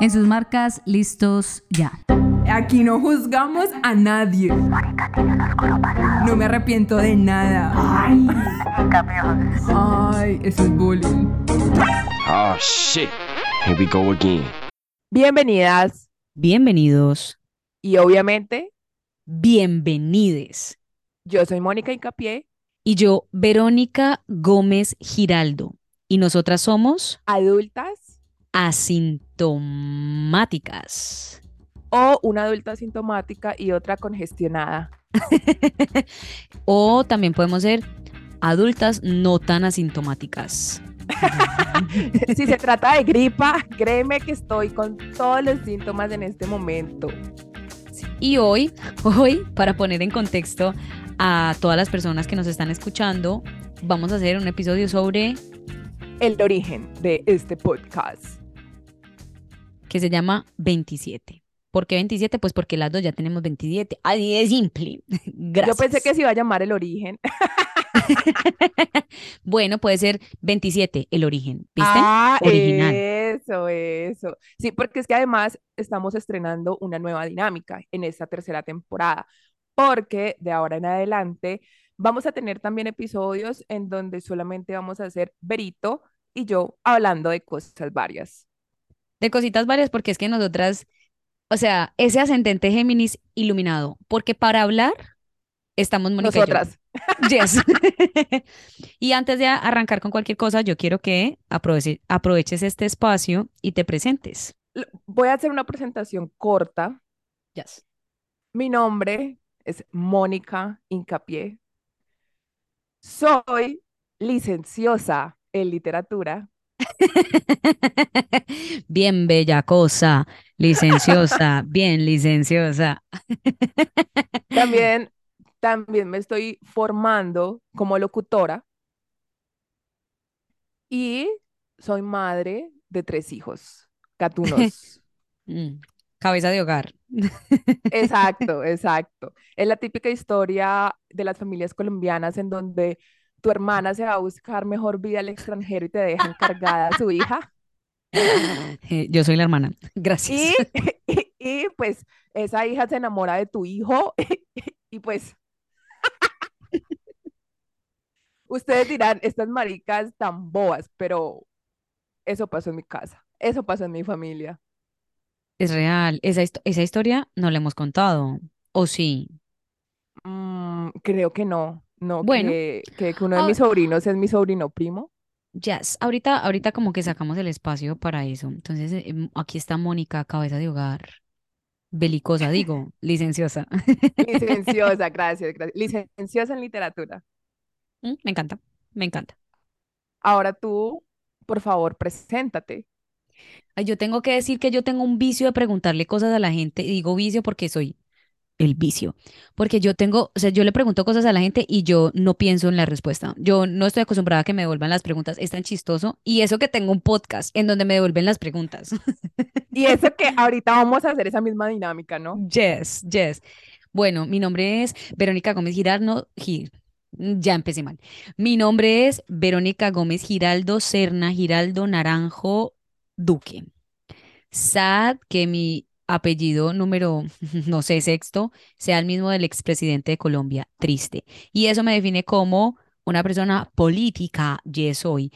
En sus marcas, listos ya. Aquí no juzgamos a nadie. No me arrepiento de nada. Ay, Ay eso es bullying. Oh shit. Here we go again. Bienvenidas Bienvenidos, y obviamente bienvenides. yo soy Mónica Incapié, Y yo, Verónica Gómez Giraldo. Y nosotras somos adultas asintomáticas. o una adulta asintomática y otra congestionada. o también podemos ser adultas no tan asintomáticas. si se trata de gripa, créeme que estoy con todos los síntomas en este momento. Y hoy, hoy, para poner en contexto a todas las personas que nos están escuchando, vamos a hacer un episodio sobre El origen de este podcast. Que se llama 27. ¿Por qué 27? Pues porque las dos ya tenemos 27. Así de simple. Gracias. Yo pensé que se iba a llamar el origen. bueno, puede ser 27, el origen. ¿Viste? Ah, Original. eso, eso. Sí, porque es que además estamos estrenando una nueva dinámica en esta tercera temporada, porque de ahora en adelante vamos a tener también episodios en donde solamente vamos a hacer Berito y yo hablando de cosas varias. De cositas varias, porque es que nosotras, o sea, ese ascendente Géminis iluminado, porque para hablar estamos Mónica y yo. Nosotras. Yes. y antes de arrancar con cualquier cosa, yo quiero que aproveche- aproveches este espacio y te presentes. Voy a hacer una presentación corta. Yes. Mi nombre es Mónica Incapié. Soy licenciosa en literatura. Bien bella cosa, licenciosa, bien licenciosa. También, también me estoy formando como locutora y soy madre de tres hijos, gatunos. Mm, Cabeza de hogar. Exacto, exacto. Es la típica historia de las familias colombianas en donde tu hermana se va a buscar mejor vida al extranjero y te deja encargada a su hija. Eh, Yo soy la hermana. Gracias. Y, y, y, pues esa hija se enamora de tu hijo y pues ustedes dirán, estas maricas tan boas, pero eso pasó en mi casa, eso pasó en mi familia. Es real. Esa, esa historia no la hemos contado. ¿O sí? Mm, creo que no, no, Bueno. que, uno de Ah. mis sobrinos es mi sobrino primo. Yes. Ahorita, ahorita como que sacamos el espacio para eso. Entonces, eh, em, aquí está Mónica, cabeza de hogar. Belicosa, digo, licenciosa. Licenciosa, gracias, gracias. Licenciosa en literatura. Mm, Me encanta, me encanta. Ahora tú, por favor, preséntate. Yo tengo que decir que yo tengo un vicio de preguntarle cosas a la gente. Y digo vicio porque soy el vicio. Porque yo tengo, o sea, yo le pregunto cosas a la gente y yo no pienso en la respuesta. Yo no estoy acostumbrada a que me devuelvan las preguntas. Es tan chistoso. Y eso que tengo un podcast en donde me devuelven las preguntas. Y eso que ahorita vamos a hacer esa misma dinámica, ¿no? Yes, yes. Bueno, mi nombre es Verónica Gómez Giraldo. Gir- ya empecé mal. Mi nombre es Verónica Gómez Giraldo Serna Giraldo Naranjo Duque. Sad que mi apellido número, no sé, sexto, sea el mismo del expresidente de Colombia. Triste. Y eso me define como una persona política, yes soy.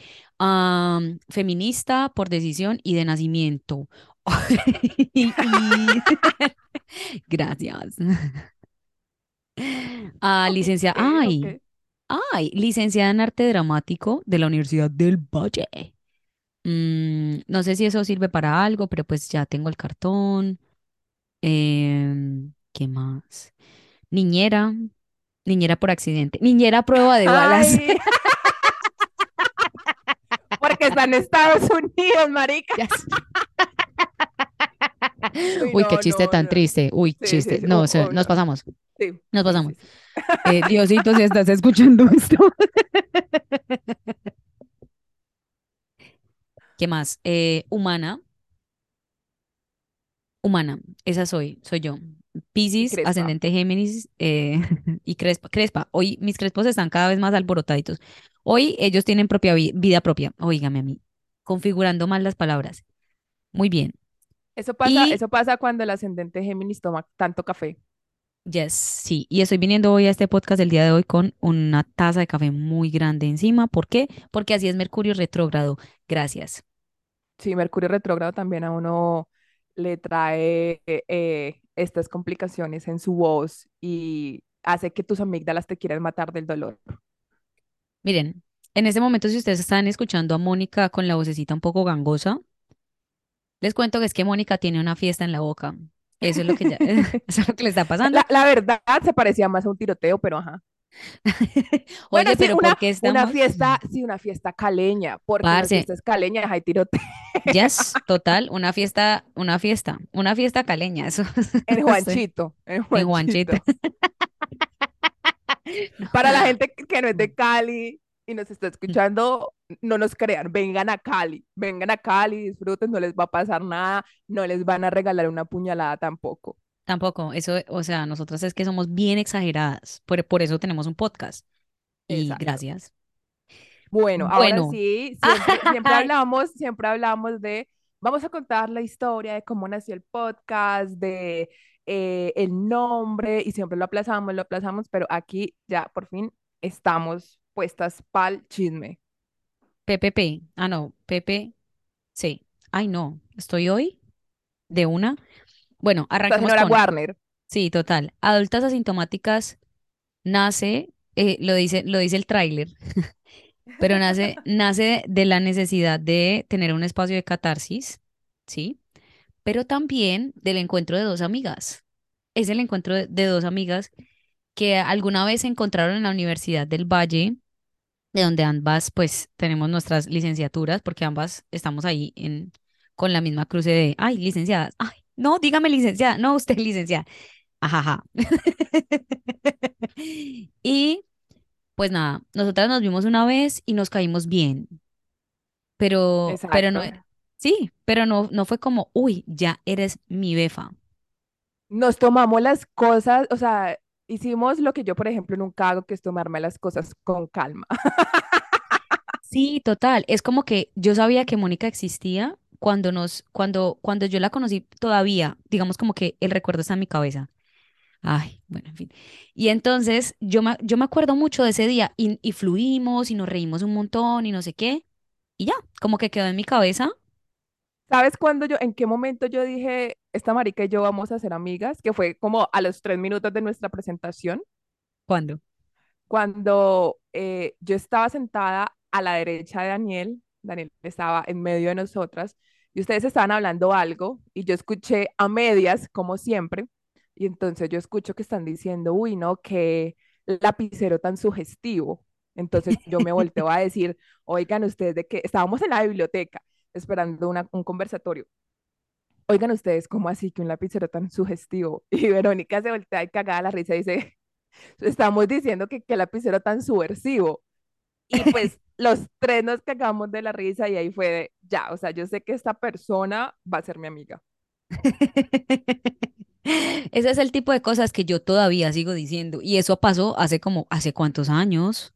Feminista por decisión y de nacimiento. Y- Gracias. Ah, licenciada, Ok, ay, ay, licenciada en arte dramático de la Universidad del Valle. Mm, no sé si eso sirve para algo, pero pues ya tengo el cartón. Em, ¿qué más? Niñera, niñera por accidente, niñera a prueba de balas. Ay. Porque está en Estados Unidos, marica. Uy, qué chiste no, tan no. triste. Uy, Sí, chiste. sí. No, o sea, nos no. pasamos. Nos pasamos. Eh, Diosito, si estás escuchando esto. ¿Qué más? Eh, humana. Humana, esa soy, soy yo. Piscis, crespa. ascendente Géminis eh, y Crespa. Crespa, hoy mis crespos están cada vez más alborotaditos. Hoy ellos tienen propia vi- vida propia. Óigame a mí, configurando mal las palabras. Muy bien. Eso pasa, Y eso pasa cuando el ascendente Géminis toma tanto café. yes, sí, y estoy viniendo hoy a este podcast del día de hoy con una taza de café muy grande encima. ¿Por qué? Porque así es Mercurio retrógrado. Gracias. Sí, Mercurio retrógrado también a uno le trae eh, estas complicaciones en su voz y hace que tus amígdalas te quieran matar del dolor. Miren, en este momento si ustedes están escuchando a Mónica con la vocecita un poco gangosa, les cuento que es que Mónica tiene una fiesta en la boca. Eso es lo que ya, eso es lo que le está pasando. La, la verdad se parecía más a un tiroteo, pero ajá. Bueno, Oye, sí, pero una, ¿por qué una fiesta, sí, una fiesta caleña, porque las fiestas caleñas hay tiroteo. yes, total, una fiesta, una fiesta, una fiesta caleña, eso. En Juanchito, en En Juanchito. Juanchito. Para la gente que que no es de Cali y nos está escuchando, no nos crean, vengan a Cali, vengan a Cali, disfruten, no les va a pasar nada, no les van a regalar una puñalada tampoco. Tampoco, eso, o sea, nosotras es que somos bien exageradas, por, por eso tenemos un podcast. Y Exacto. gracias. Bueno, ahora Bueno, sí, siempre, hablamos, siempre hablamos de, vamos a contar la historia de cómo nació el podcast, de eh, el nombre, y siempre lo aplazamos, lo aplazamos, pero aquí ya por fin estamos puestas pa'l chisme. PPP, ah, no, PP, sí. Ay, no, estoy hoy de una. Bueno, señora con, Warner. sí, total. Adultas asintomáticas nace, eh, lo dice, lo dice el tráiler, pero nace, nace de la necesidad de tener un espacio de catarsis, ¿sí? Pero también del encuentro de dos amigas. Es el encuentro de, de dos amigas que alguna vez se encontraron en la Universidad del Valle, de donde ambas pues tenemos nuestras licenciaturas, porque ambas estamos ahí en, con la misma cruce de, ay, licenciadas, ay, no, dígame licenciada, no, usted licenciada, ajaja. Y pues nada, nosotras nos vimos una vez y nos caímos bien, pero, pero no, Exacto. sí, pero no, no fue como, uy, ya eres mi befa. Nos tomamos las cosas, o sea, hicimos lo que yo, por ejemplo, nunca hago, que es tomarme las cosas con calma. Sí, total. Es como que yo sabía que Mónica existía cuando nos, cuando, cuando yo la conocí todavía, digamos como que el recuerdo está en mi cabeza. Ay, bueno, en fin. Y entonces yo me, yo me acuerdo mucho de ese día y, y fluimos y nos reímos un montón y no sé qué. Y ya, como que quedó en mi cabeza. ¿Sabes cuándo yo, en qué momento yo dije, esta marica y yo vamos a ser amigas? Que fue como a los tres minutos de nuestra presentación, ¿Cuándo? cuando eh, yo estaba sentada a la derecha de Daniel, Daniel estaba en medio de nosotras, y ustedes estaban hablando algo, y yo escuché a medias, como siempre, y entonces yo escucho que están diciendo, uy, no, qué lapicero tan sugestivo. Entonces yo me volteo a decir, oigan ustedes, de que estábamos en la biblioteca esperando una- un conversatorio. Oigan ustedes, ¿cómo así que un lapicero tan sugestivo? Y Verónica se voltea y cagada la risa y dice, estamos diciendo que qué lapicero tan subversivo. Y pues los tres nos cagamos de la risa y ahí fue de, ya, o sea, yo sé que esta persona va a ser mi amiga. Ese es el tipo de cosas que yo todavía sigo diciendo. Y eso pasó hace como, ¿hace cuántos años?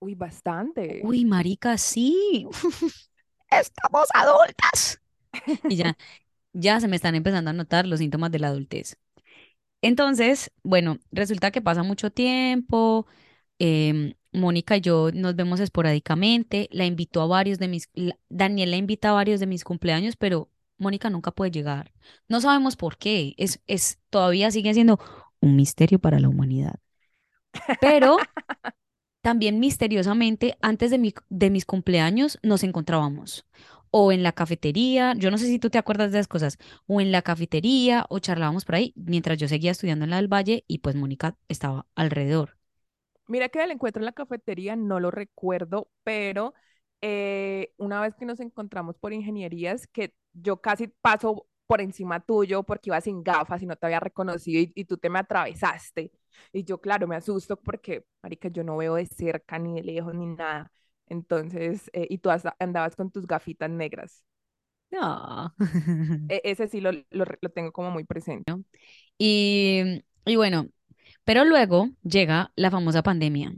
Uy, bastante. Uy, marica, sí. Estamos adultas. Y ya, ya se me están empezando a notar los síntomas de la adultez. Entonces, bueno, resulta que pasa mucho tiempo. em, Mónica y yo nos vemos esporádicamente. La invitó a varios de mis, la invita a varios de mis cumpleaños, pero Mónica nunca puede llegar. No sabemos por qué. Es, es, todavía sigue siendo un misterio para la humanidad. Pero también misteriosamente, antes de mi, de mis cumpleaños, nos encontrábamos. O en la cafetería, yo no sé si tú te acuerdas de esas cosas, o en la cafetería, o charlábamos por ahí, mientras yo seguía estudiando en la del Valle y pues Mónica estaba alrededor. Mira que el encuentro en la cafetería no lo recuerdo, pero eh, una vez que nos encontramos por ingenierías, que yo casi paso por encima tuyo porque iba sin gafas y no te había reconocido y, y tú te me atravesaste. Y yo, claro, me asusto porque, marica, yo no veo de cerca ni de lejos ni nada. Entonces, eh, y tú andabas con tus gafitas negras. No. E- ese sí lo, lo, lo tengo como muy presente. Y, y bueno, pero luego llega la famosa pandemia.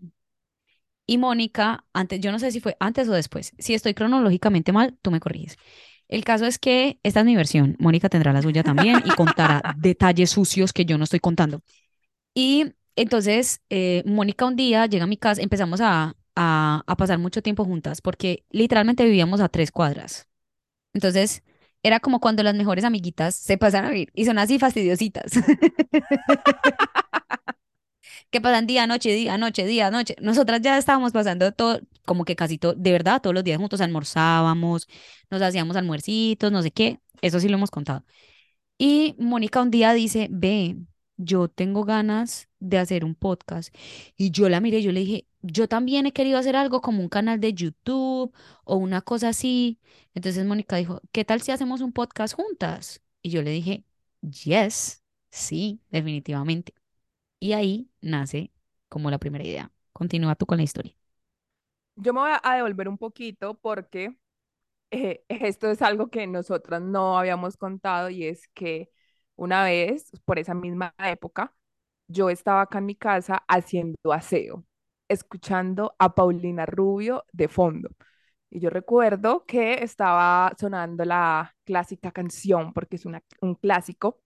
Y Mónica, antes, yo no sé si fue antes o después, si estoy cronológicamente mal, tú me corriges. El caso es que esta es mi versión. Mónica tendrá la suya también y contará detalles sucios que yo no estoy contando. Y entonces, eh, Mónica un día llega a mi casa, empezamos a, a, a pasar mucho tiempo juntas porque literalmente vivíamos a tres cuadras. Entonces, era como cuando las mejores amiguitas se pasan a vivir y son así fastidiositas. que pasan día, noche, día, noche, día, noche. Nosotras ya estábamos pasando todo, como que casi todo, de verdad, todos los días juntos almorzábamos, nos hacíamos almuercitos, no sé qué, eso sí lo hemos contado. Y Mónica un día dice, ve, yo tengo ganas de hacer un podcast. Y yo la miré, yo le dije, yo también he querido hacer algo como un canal de YouTube o una cosa así. Entonces Mónica dijo, ¿qué tal si hacemos un podcast juntas? Y yo le dije, yes, sí, definitivamente. Y ahí nace como la primera idea. Continúa tú con la historia. Yo me voy a devolver un poquito porque eh, esto es algo que nosotras no habíamos contado y es que una vez, por esa misma época, yo estaba acá en mi casa haciendo aseo, escuchando a Paulina Rubio de fondo. Y yo recuerdo que estaba sonando la clásica canción, porque es un clásico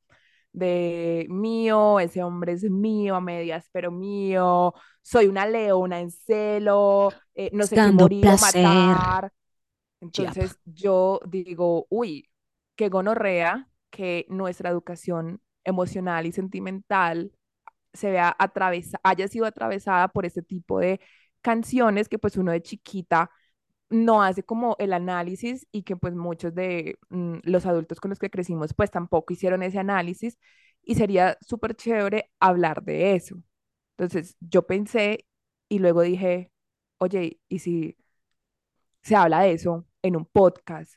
de mío, ese hombre es mío, a medias, pero mío, soy una leona en celo, eh, no sé qué morir o placer. matar. Entonces yo digo, uy, qué gonorrea que nuestra educación emocional y sentimental se vea atravesada, haya sido atravesada por este tipo de canciones que pues uno de chiquita no hace como el análisis y que pues muchos de mm, los adultos con los que crecimos pues tampoco hicieron ese análisis y sería súper chévere hablar de eso. Entonces yo pensé y luego dije, oye, ¿y si se habla de eso en un podcast?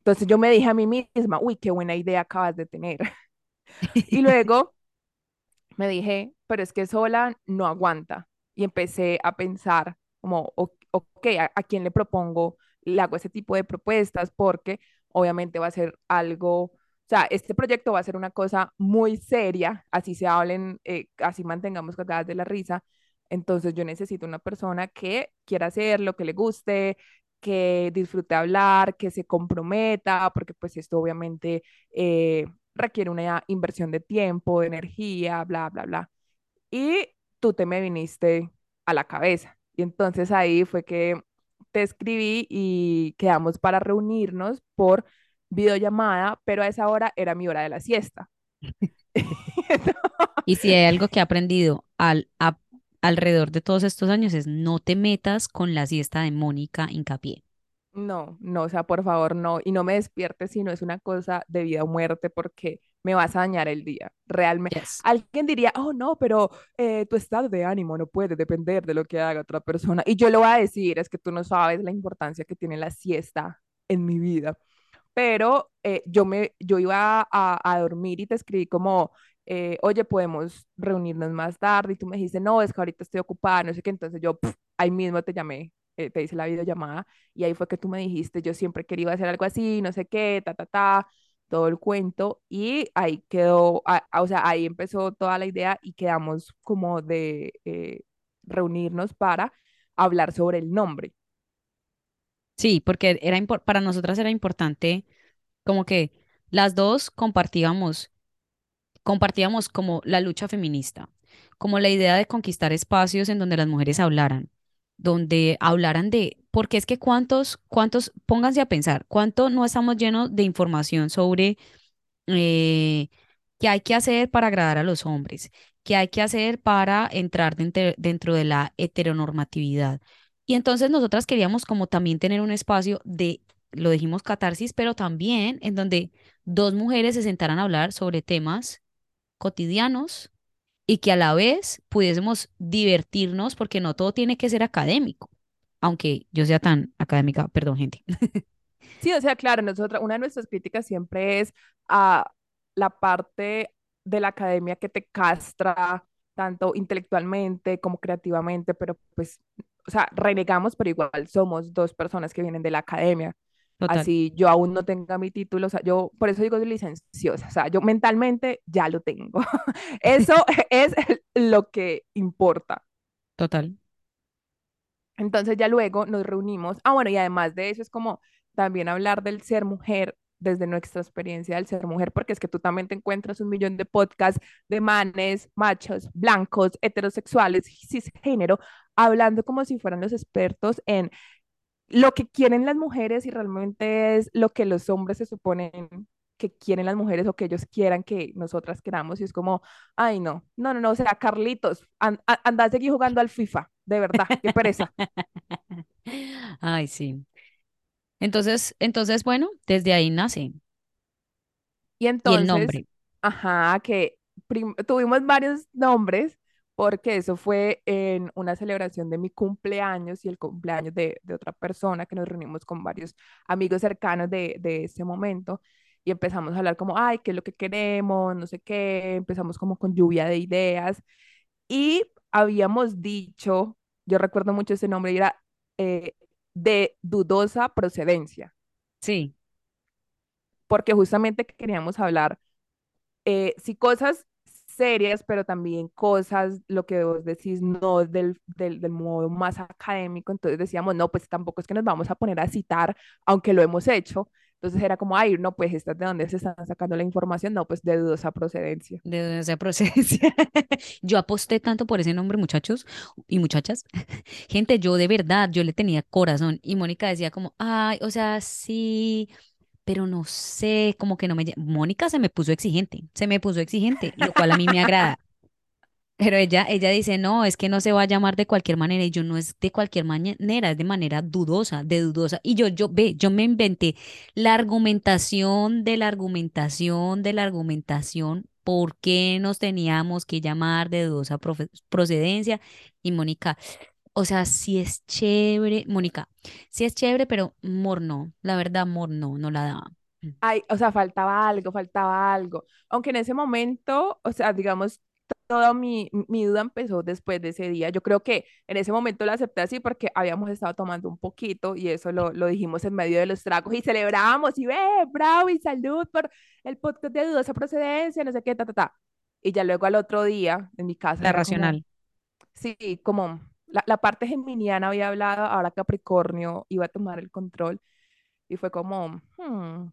Entonces yo me dije a mí misma, uy, qué buena idea acabas de tener. Y luego me dije, pero es que sola no aguanta. Y empecé a pensar como, o- ok, ¿a, a quién le propongo? Le hago ese tipo de propuestas porque obviamente va a ser algo, o sea, este proyecto va a ser una cosa muy seria, así se hablen, eh, así mantengamos cagadas de la risa. Entonces yo necesito una persona que quiera hacerlo, que le guste, que disfrute hablar, que se comprometa, porque pues esto obviamente eh, requiere una inversión de tiempo, de energía, bla, bla, bla. Y tú te me viniste a la cabeza. Y entonces ahí fue que te escribí y quedamos para reunirnos por videollamada, pero a esa hora era mi hora de la siesta. Y si hay algo que he aprendido al, a- alrededor de todos estos años es no te metas con la siesta de Mónica Hincapié. No, no, o sea, por favor, no. Y no me despiertes si no es una cosa de vida o muerte porque me vas a dañar el día. Realmente. Yes. Alguien diría, oh, no, pero eh, tu estado de ánimo no puede depender de lo que haga otra persona. Y yo lo voy a decir, es que tú no sabes la importancia que tiene la siesta en mi vida. Pero eh, yo, me, yo iba a, a dormir y te escribí como, eh, oye, podemos reunirnos más tarde. Y tú me dijiste, no, es que ahorita estoy ocupada, no sé qué. Entonces yo pf, ahí mismo te llamé, eh, te hice la videollamada y ahí fue que tú me dijiste, yo siempre quería hacer algo así, no sé qué, ta, ta, ta, todo el cuento. Y ahí quedó, a- o sea, ahí empezó toda la idea y quedamos como de eh, reunirnos para hablar sobre el nombre. Sí, porque era para nosotras era importante como que las dos compartíamos compartíamos como la lucha feminista, como la idea de conquistar espacios en donde las mujeres hablaran, donde hablaran de, porque es que cuántos, cuántos, pónganse a pensar, cuánto no estamos llenos de información sobre eh, qué hay que hacer para agradar a los hombres, qué hay que hacer para entrar dentro, dentro de la heteronormatividad. Y entonces nosotras queríamos como también tener un espacio de, lo dijimos catarsis, pero también en donde dos mujeres se sentaran a hablar sobre temas cotidianos y que a la vez pudiésemos divertirnos porque no todo tiene que ser académico, aunque yo sea tan académica, perdón, gente. Sí, o sea, claro, nosotros, una de nuestras críticas siempre es a la parte de la academia que te castra tanto intelectualmente como creativamente, pero pues, o sea, renegamos, pero igual somos dos personas que vienen de la academia. Total, Así yo aún no tenga mi título, o sea, yo por eso digo licenciosa, o sea, yo mentalmente ya lo tengo. Eso es lo que importa. total. Entonces ya luego nos reunimos. Ah, bueno, y además de eso es como también hablar del ser mujer desde nuestra experiencia del ser mujer, porque es que tú también te encuentras un millón de podcasts de manes, machos, blancos, heterosexuales, cisgénero, hablando como si fueran los expertos en lo que quieren las mujeres y realmente es lo que los hombres se suponen que quieren las mujeres o que ellos quieran que nosotras queramos y es como, ay no, no, no, no, o sea, Carlitos, an anda a seguir jugando al FIFA, de verdad, qué pereza. Ay, sí. Entonces, entonces, bueno, desde ahí nace. Y Y el entonces, nombre. ajá, que tuvimos varios nombres porque eso fue en una celebración de mi cumpleaños y el cumpleaños de, de otra persona que nos reunimos con varios amigos cercanos de, de ese momento y empezamos a hablar como, ay, ¿qué es lo que queremos? No sé qué, empezamos como con lluvia de ideas y habíamos dicho, yo recuerdo mucho ese nombre, y era eh, de dudosa procedencia, Sí, porque justamente queríamos hablar eh, sí cosas serias, pero también cosas, lo que vos decís, no del, del, del modo más académico. Entonces decíamos, no, pues tampoco es que nos vamos a poner a citar, aunque lo hemos hecho. Entonces era como, ay, no, pues estas de dónde se están sacando la información, no, pues de dudosa procedencia. de donde sea procedencia. Yo aposté tanto por ese nombre, muchachos y muchachas. Gente, yo de verdad, yo le tenía corazón. Y Mónica decía como, ay, o sea, sí, pero no sé, como que no me... lle-". Mónica se me puso exigente, se me puso exigente, lo cual a mí me agrada. Pero ella, ella dice, no, es que no se va a llamar de cualquier manera. Y yo no es de cualquier manera, es de manera dudosa, de dudosa. Y yo, yo, ve, yo me inventé la argumentación de la argumentación de la argumentación. ¿Por qué nos teníamos que llamar de dudosa procedencia? Y Mónica, o sea, sí es chévere, Mónica, sí es chévere, pero Mor no, la verdad, Mor no, no la daba. Ay, o sea, faltaba algo, faltaba algo. Aunque en ese momento, o sea, digamos, toda mi, mi duda empezó después de ese día. Yo creo que en ese momento lo acepté así porque habíamos estado tomando un poquito y eso lo, lo dijimos en medio de los tragos y celebrábamos y ve, bravo y salud por el podcast de dudosa procedencia, no sé qué, ta, ta, ta. Y ya luego al otro día en mi casa La como, racional. sí, como la, la parte geminiana había hablado, ahora Capricornio iba a tomar el control y fue como, hmm,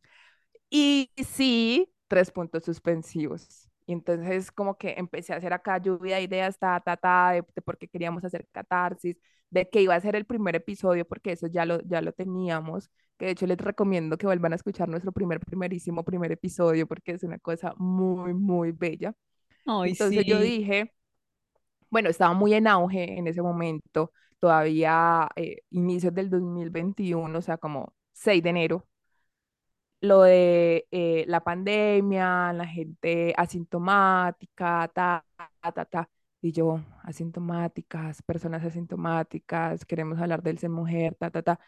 y sí, tres puntos suspensivos. Y entonces como que empecé a hacer acá lluvia de ideas, ta, ta, ta, de, de por qué queríamos hacer catarsis, de que iba a ser el primer episodio, porque eso ya lo, ya lo teníamos, que de hecho les recomiendo que vuelvan a escuchar nuestro primer, primerísimo primer episodio, porque es una cosa muy, muy bella. Ay, Entonces yo dije, bueno, estaba muy en auge en ese momento, todavía eh, inicios del 2021, o sea, como 6 de enero lo de eh, la pandemia, la gente asintomática, ta, ta, ta, ta. Y yo, asintomáticas, personas asintomáticas, queremos hablar del ser mujer, ta, ta, ta.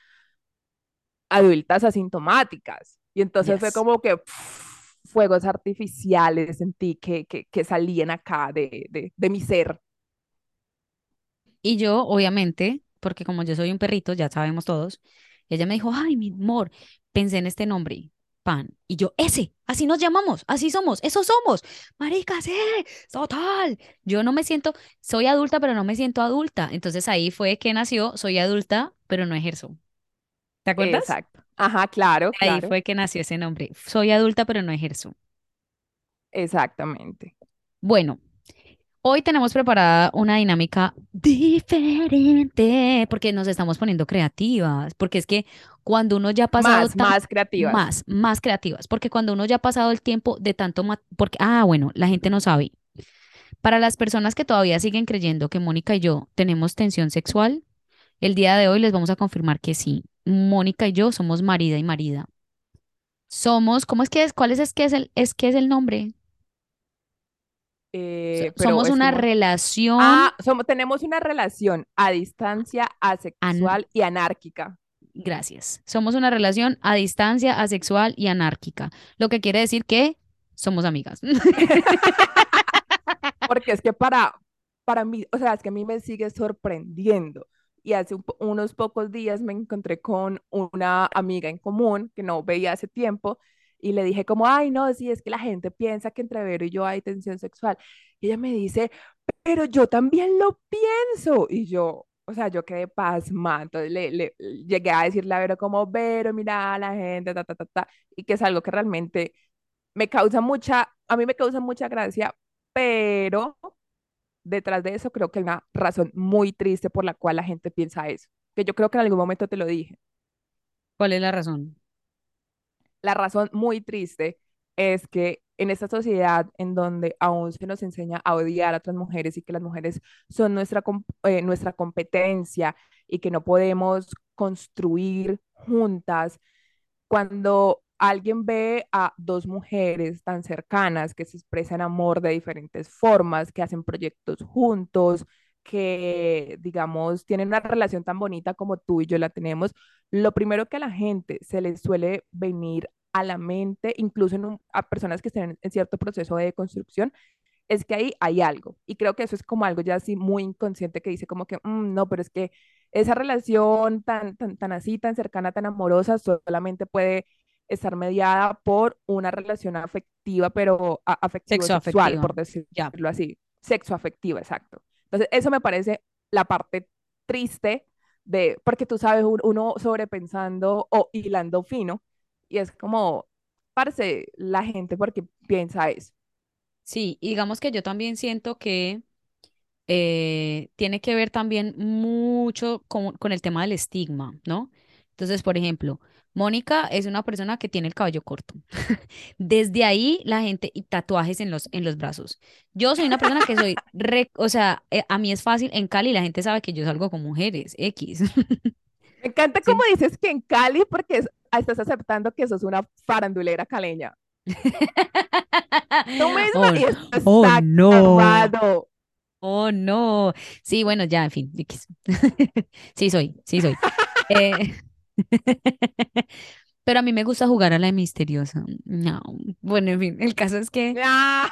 Adultas asintomáticas. Y entonces fue Yes. como que pff, fuegos artificiales sentí que, que, que salían acá de, de, de mi ser. Y yo, obviamente, porque como yo soy un perrito, ya sabemos todos, ella me dijo, ay, mi amor, pensé en este nombre, Pan. Y yo, ese, así nos llamamos, así somos, eso somos. Marica, sí, total. Yo no me siento, soy adulta, pero no me siento adulta. Entonces ahí fue que nació, soy adulta, pero no ejerzo. ¿Te acuerdas? Exacto. Ajá, claro, Ahí claro. fue que nació ese nombre. Soy adulta, pero no ejerzo. Exactamente. Bueno. Hoy tenemos preparada una dinámica diferente porque nos estamos poniendo creativas, porque es que cuando uno ya ha pasado Más, más creativas. más, más creativas, porque cuando uno ya ha pasado el tiempo de tanto, porque, ah, bueno, la gente no sabe. Para las personas que todavía siguen creyendo que Mónica y yo tenemos tensión sexual, el día de hoy les vamos a confirmar que sí. Mónica y yo somos marida y marida. Somos, ¿cómo es que es? ¿Cuál es, es que es el, es que es el nombre? So- Eh, pero somos una como relación Ah, somos, tenemos una relación a distancia, an- asexual y anárquica, Gracias. Somos una relación a distancia, asexual y anárquica, lo que quiere decir que somos amigas. porque es que para, para mí, o sea, es que a mí me sigue sorprendiendo. Y hace un unos pocos días me encontré con una amiga en común que no veía hace tiempo y le dije como, ay, no, sí, es que la gente piensa que entre Vero y yo hay tensión sexual. Y ella me dice, pero yo también lo pienso. Y yo, o sea, yo quedé pasmada. Entonces le, le- llegué a decirle a Vero como, Vero, mira a la gente, ta, ta, ta, ta, y que es algo que realmente me causa mucha, a mí me causa mucha gracia, pero detrás de eso creo que hay una razón muy triste por la cual la gente piensa eso, que yo creo que en algún momento te lo dije. ¿Cuál es la razón? La razón muy triste es que en esta sociedad en donde aún se nos enseña a odiar a otras mujeres y que las mujeres son nuestra, eh, nuestra competencia y que no podemos construir juntas, cuando alguien ve a dos mujeres tan cercanas que se expresan amor de diferentes formas, que hacen proyectos juntos, que, digamos, tienen una relación tan bonita como tú y yo la tenemos, lo primero que a la gente se les suele venir a la mente, incluso en un- a personas que estén en cierto proceso de construcción, es que ahí hay algo. Y creo que eso es como algo ya así muy inconsciente que dice como que, "Mm, no, pero es que esa relación tan, tan, tan así, tan cercana, tan amorosa, solamente puede estar mediada por una relación afectiva, pero a- afectivo-sexual, por decirlo así. Sexoafectiva, exacto. Entonces, eso me parece la parte triste de, porque tú sabes, un- uno sobrepensando o hilando fino, y es como, parce, la gente porque piensa eso. Sí, y digamos que yo también siento que eh, tiene que ver también mucho con, con el tema del estigma, ¿no? Entonces, por ejemplo, Mónica es una persona que tiene el cabello corto. Desde ahí la gente y tatuajes en los, en los brazos. Yo soy una persona que soy, re- o sea, eh, a mí es fácil, en Cali la gente sabe que yo salgo con mujeres, X. Me encanta Sí. como dices que en Cali, porque es- estás aceptando que sos una farandulera caleña. Tú misma Oh, y oh, no. Oh, no. Sí, bueno, ya, en fin. Sí soy, sí soy. Eh, Pero a mí me gusta jugar a la misteriosa. No. Bueno, en fin, el caso es que Ah,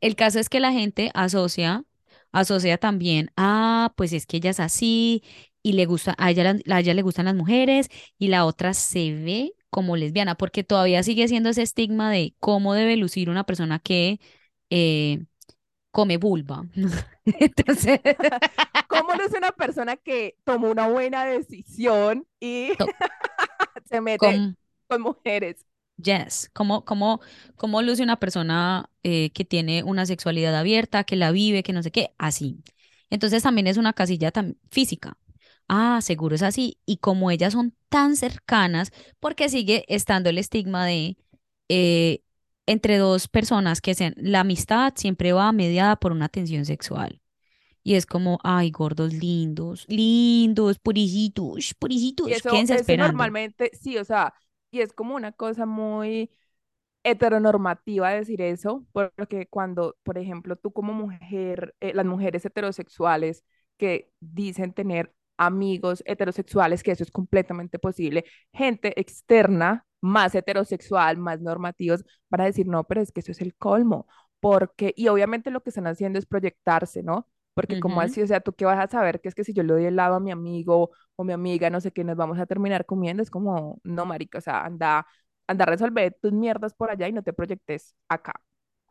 el caso es que la gente asocia, asocia también, ah, pues es que ella es así y le gusta, a ella, la- a ella le gustan las mujeres y la otra se ve como lesbiana, porque todavía sigue siendo ese estigma de cómo debe lucir una persona que eh, come vulva. Entonces, ¿Cómo es una persona que tomó una buena decisión y se mete con mujeres? yes, ¿cómo, cómo, cómo luce una persona eh, que tiene una sexualidad abierta, que la vive, que no sé qué? Así. Entonces también es una casilla física. Ah, seguro es así. Y como ellas son tan cercanas, porque sigue estando el estigma de eh, entre dos personas que sean, la amistad siempre va mediada por una tensión sexual. Y es como, ay, gordos lindos, lindos, puricitos, Y puricitos, eso, quédense eso esperando. normalmente, sí, o sea, y es como una cosa muy heteronormativa decir eso, porque cuando, por ejemplo, tú como mujer, eh, las mujeres heterosexuales que dicen tener amigos heterosexuales, que eso es completamente posible, gente externa, más heterosexual, más normativos, van a decir, no, pero es que eso es el colmo, porque, y obviamente lo que están haciendo es proyectarse, ¿no? Porque como así, o sea, ¿tú qué vas a saber? Que es que si yo le doy helado a mi amigo o mi amiga, no sé qué, nos vamos a terminar comiendo, es como, no, marica, o sea, anda Anda a resolver tus mierdas por allá y no te proyectes acá.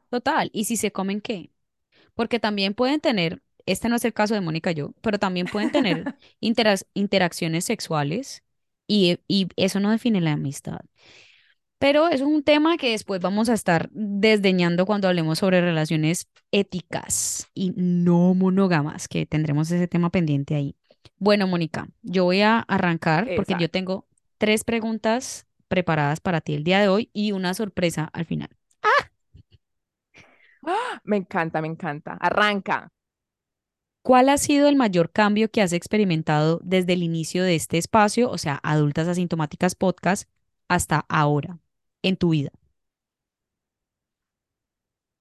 Total. ¿Y si se comen qué? Porque también pueden tener, este no es el caso de Mónica y yo, pero también pueden tener interac- interacciones sexuales y, y eso no define la amistad. Pero eso es un tema que después vamos a estar desdeñando cuando hablemos sobre relaciones éticas y no monógamas, que tendremos ese tema pendiente ahí. Bueno, Mónica, yo voy a arrancar porque yo tengo tres preguntas preparadas para ti el día de hoy y una sorpresa al final. ¡Ah! Me encanta, me encanta. Arranca. ¿Cuál ha sido el mayor cambio que has experimentado desde el inicio de este espacio, o sea, Adultas Asintomáticas Podcast, hasta ahora en tu vida?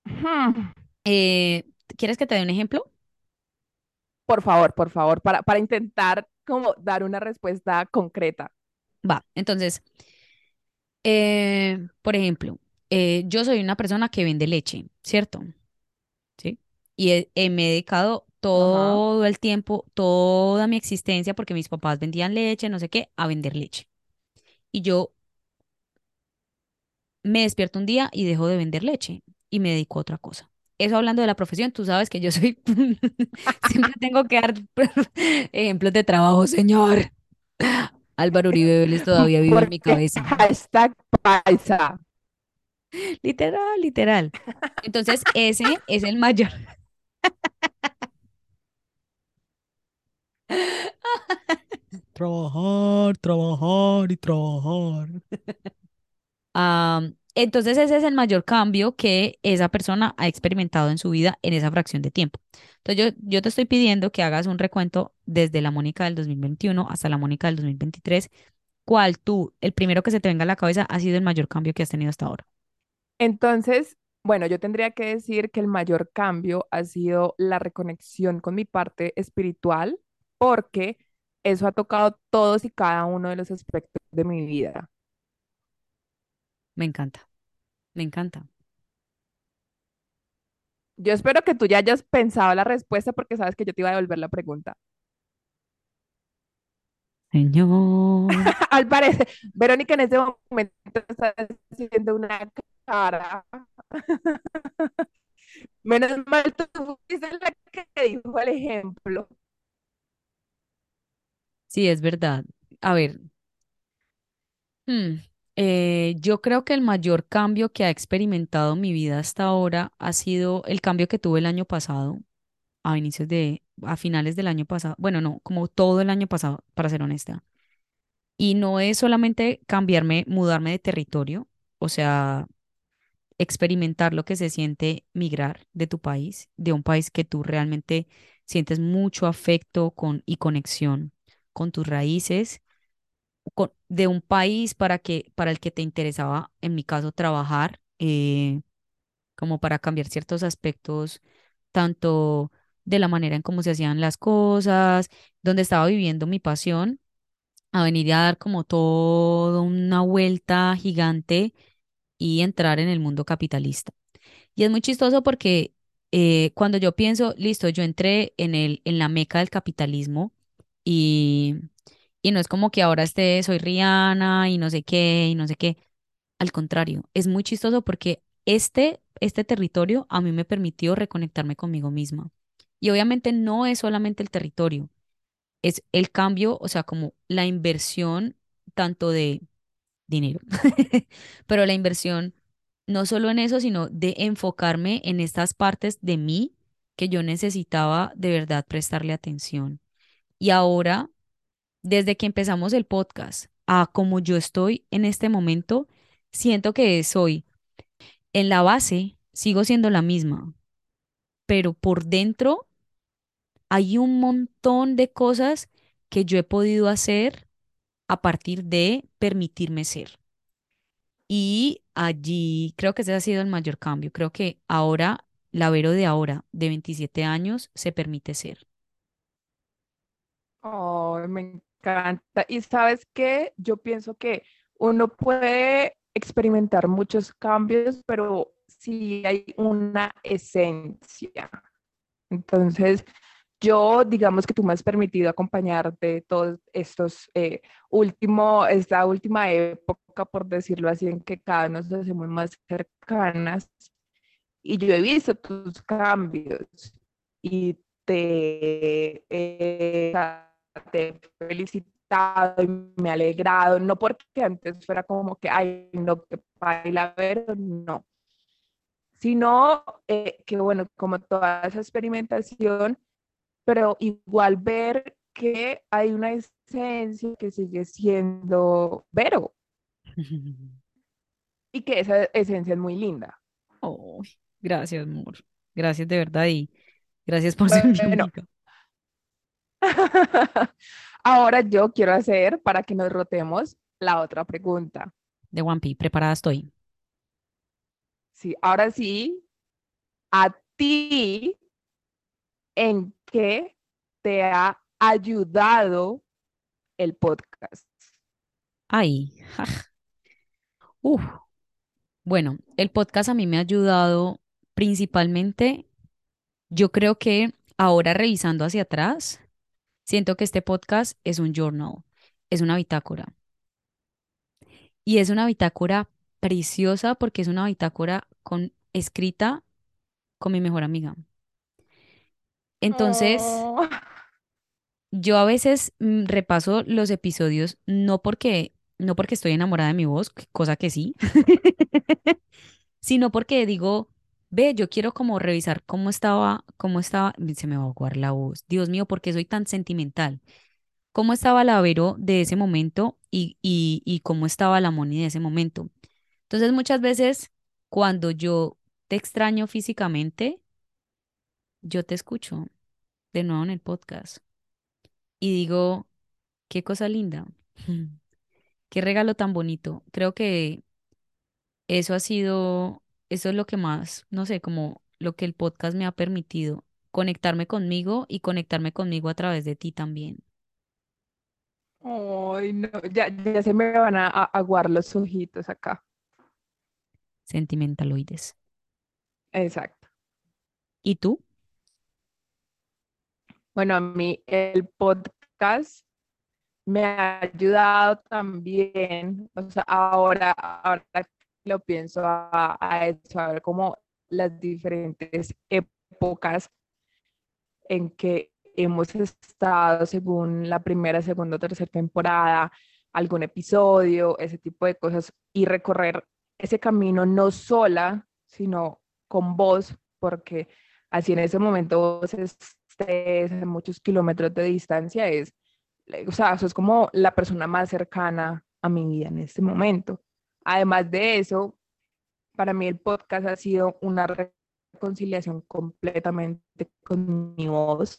Hmm. Eh, ¿quieres que te dé un ejemplo? Por favor, por favor, para, para intentar como dar una respuesta concreta. Va, entonces, eh, por ejemplo, eh, yo soy una persona que vende leche, ¿cierto? ¿Sí? Y he- me he dedicado Ajá. todo el tiempo, toda mi existencia, porque mis papás vendían leche, no sé qué, a vender leche. Y yo me despierto un día y dejo de vender leche y me dedico a otra cosa. eso hablando de la profesión, tú sabes que yo soy, siempre tengo que dar ejemplos de trabajo, señor. Álvaro Uribe Vélez todavía vive en mi cabeza. hashtag paisa. Literal, literal. Entonces, ese es el mayor. Trabajar, trabajar y trabajar. Am, entonces ese es el mayor cambio que esa persona ha experimentado en su vida en esa fracción de tiempo. Entonces yo, yo te estoy pidiendo que hagas un recuento desde la Mónica del 2021 hasta la Mónica del 2023. ¿Cuál tú, el primero que se te venga a la cabeza, ha sido el mayor cambio que has tenido hasta ahora? Entonces, bueno, yo tendría que decir que el mayor cambio ha sido la reconexión con mi parte espiritual, porque eso ha tocado todos y cada uno de los aspectos de mi vida. Me encanta, me encanta. Yo espero que tú ya hayas pensado la respuesta porque sabes que yo te iba a devolver la pregunta. Señor. Al parecer, Verónica en ese momento está haciendo una cara. Menos mal tú fuiste la que dijo el ejemplo. Sí, es verdad. A ver, hmm, eh, yo creo que el mayor cambio que ha experimentado mi vida hasta ahora ha sido el cambio que tuve el año pasado, a inicios de, a finales del año pasado. Bueno, no, como todo el año pasado, para ser honesta. Y no es solamente cambiarme, mudarme de territorio, o sea, experimentar lo que se siente migrar de tu país, de un país que tú realmente sientes mucho afecto con y conexión con tus raíces de un país para que, para el que te interesaba, en mi caso, trabajar, eh, como para cambiar ciertos aspectos, tanto de la manera en cómo se hacían las cosas, donde estaba viviendo mi pasión, a venir a dar como toda una vuelta gigante y entrar en el mundo capitalista. Y es muy chistoso porque eh, cuando yo pienso, listo, yo entré en el, en la meca del capitalismo y, y no es como que ahora esté, soy Rihanna y no sé qué, y no sé qué. Al contrario, es muy chistoso porque este, este territorio a mí me permitió reconectarme conmigo misma. Y obviamente no es solamente el territorio, es el cambio, o sea, como la inversión tanto de dinero, pero la inversión no solo en eso, sino de enfocarme en estas partes de mí que yo necesitaba de verdad prestarle atención. Y ahora, desde que empezamos el podcast a como yo estoy en este momento, siento que soy en la base, sigo siendo la misma, pero por dentro hay un montón de cosas que yo he podido hacer a partir de permitirme ser. Y allí creo que ese ha sido el mayor cambio. Creo que ahora, la Vero de ahora, de 27 años, se permite ser. Oh, me encanta. Y sabes qué, yo pienso que uno puede experimentar muchos cambios, pero sí hay una esencia. Entonces, yo, digamos que tú me has permitido acompañarte todos estos eh, último, esta última época, por decirlo así, en que cada vez nos hacemos más cercanas. Y yo he visto tus cambios y te, eh, te he felicitado y me he alegrado, no porque antes fuera como que, ay, no, que baila ver, no, sino eh, que bueno, como toda esa experimentación, pero igual ver que hay una esencia que sigue siendo Vero y que esa esencia es muy linda. Oh, gracias, amor. Gracias de verdad y gracias por ser mi Bueno, amiga. ahora yo quiero hacer para que nos rotemos la otra pregunta. De One Piece, preparada estoy. Sí, ahora sí, a ti, ¿en qué te ha ayudado el podcast? Ay, uf. Bueno, el podcast a mí me ha ayudado principalmente, yo creo que ahora revisando hacia atrás, siento que este podcast es un journal, es una bitácora. Y es una bitácora preciosa porque es una bitácora con escrita con mi mejor amiga. Entonces, Oh. yo a veces mm, repaso los episodios no porque, no porque estoy enamorada de mi voz, cosa que sí, sino porque digo, ve, yo quiero como revisar cómo estaba, cómo estaba, se me va a aguar la voz. Dios mío, ¿por qué soy tan sentimental? ¿Cómo estaba la Vero de ese momento y, y, y cómo estaba la Moni de ese momento? Entonces, muchas veces cuando yo te extraño físicamente, yo te escucho de nuevo en el podcast y digo, qué cosa linda, qué regalo tan bonito. Creo que eso ha sido, eso es lo que más, no sé, como lo que el podcast me ha permitido, conectarme conmigo y conectarme conmigo a través de ti también. Ay, no, ya, ya se me van a, aguar los ojitos acá. Sentimentaloides. Exacto. ¿Y tú? Bueno, a mí el podcast me ha ayudado también, o sea, ahora, ahora lo pienso a, a eso, a ver como las diferentes épocas en que hemos estado según la primera, segunda tercera temporada, algún episodio, ese tipo de cosas, y recorrer ese camino no sola, sino con vos, porque así en ese momento vos estés a muchos kilómetros de distancia, es, o sea, eso es como la persona más cercana a mi vida en este momento. Además de eso, para mí el podcast ha sido una reconciliación completamente con mi voz.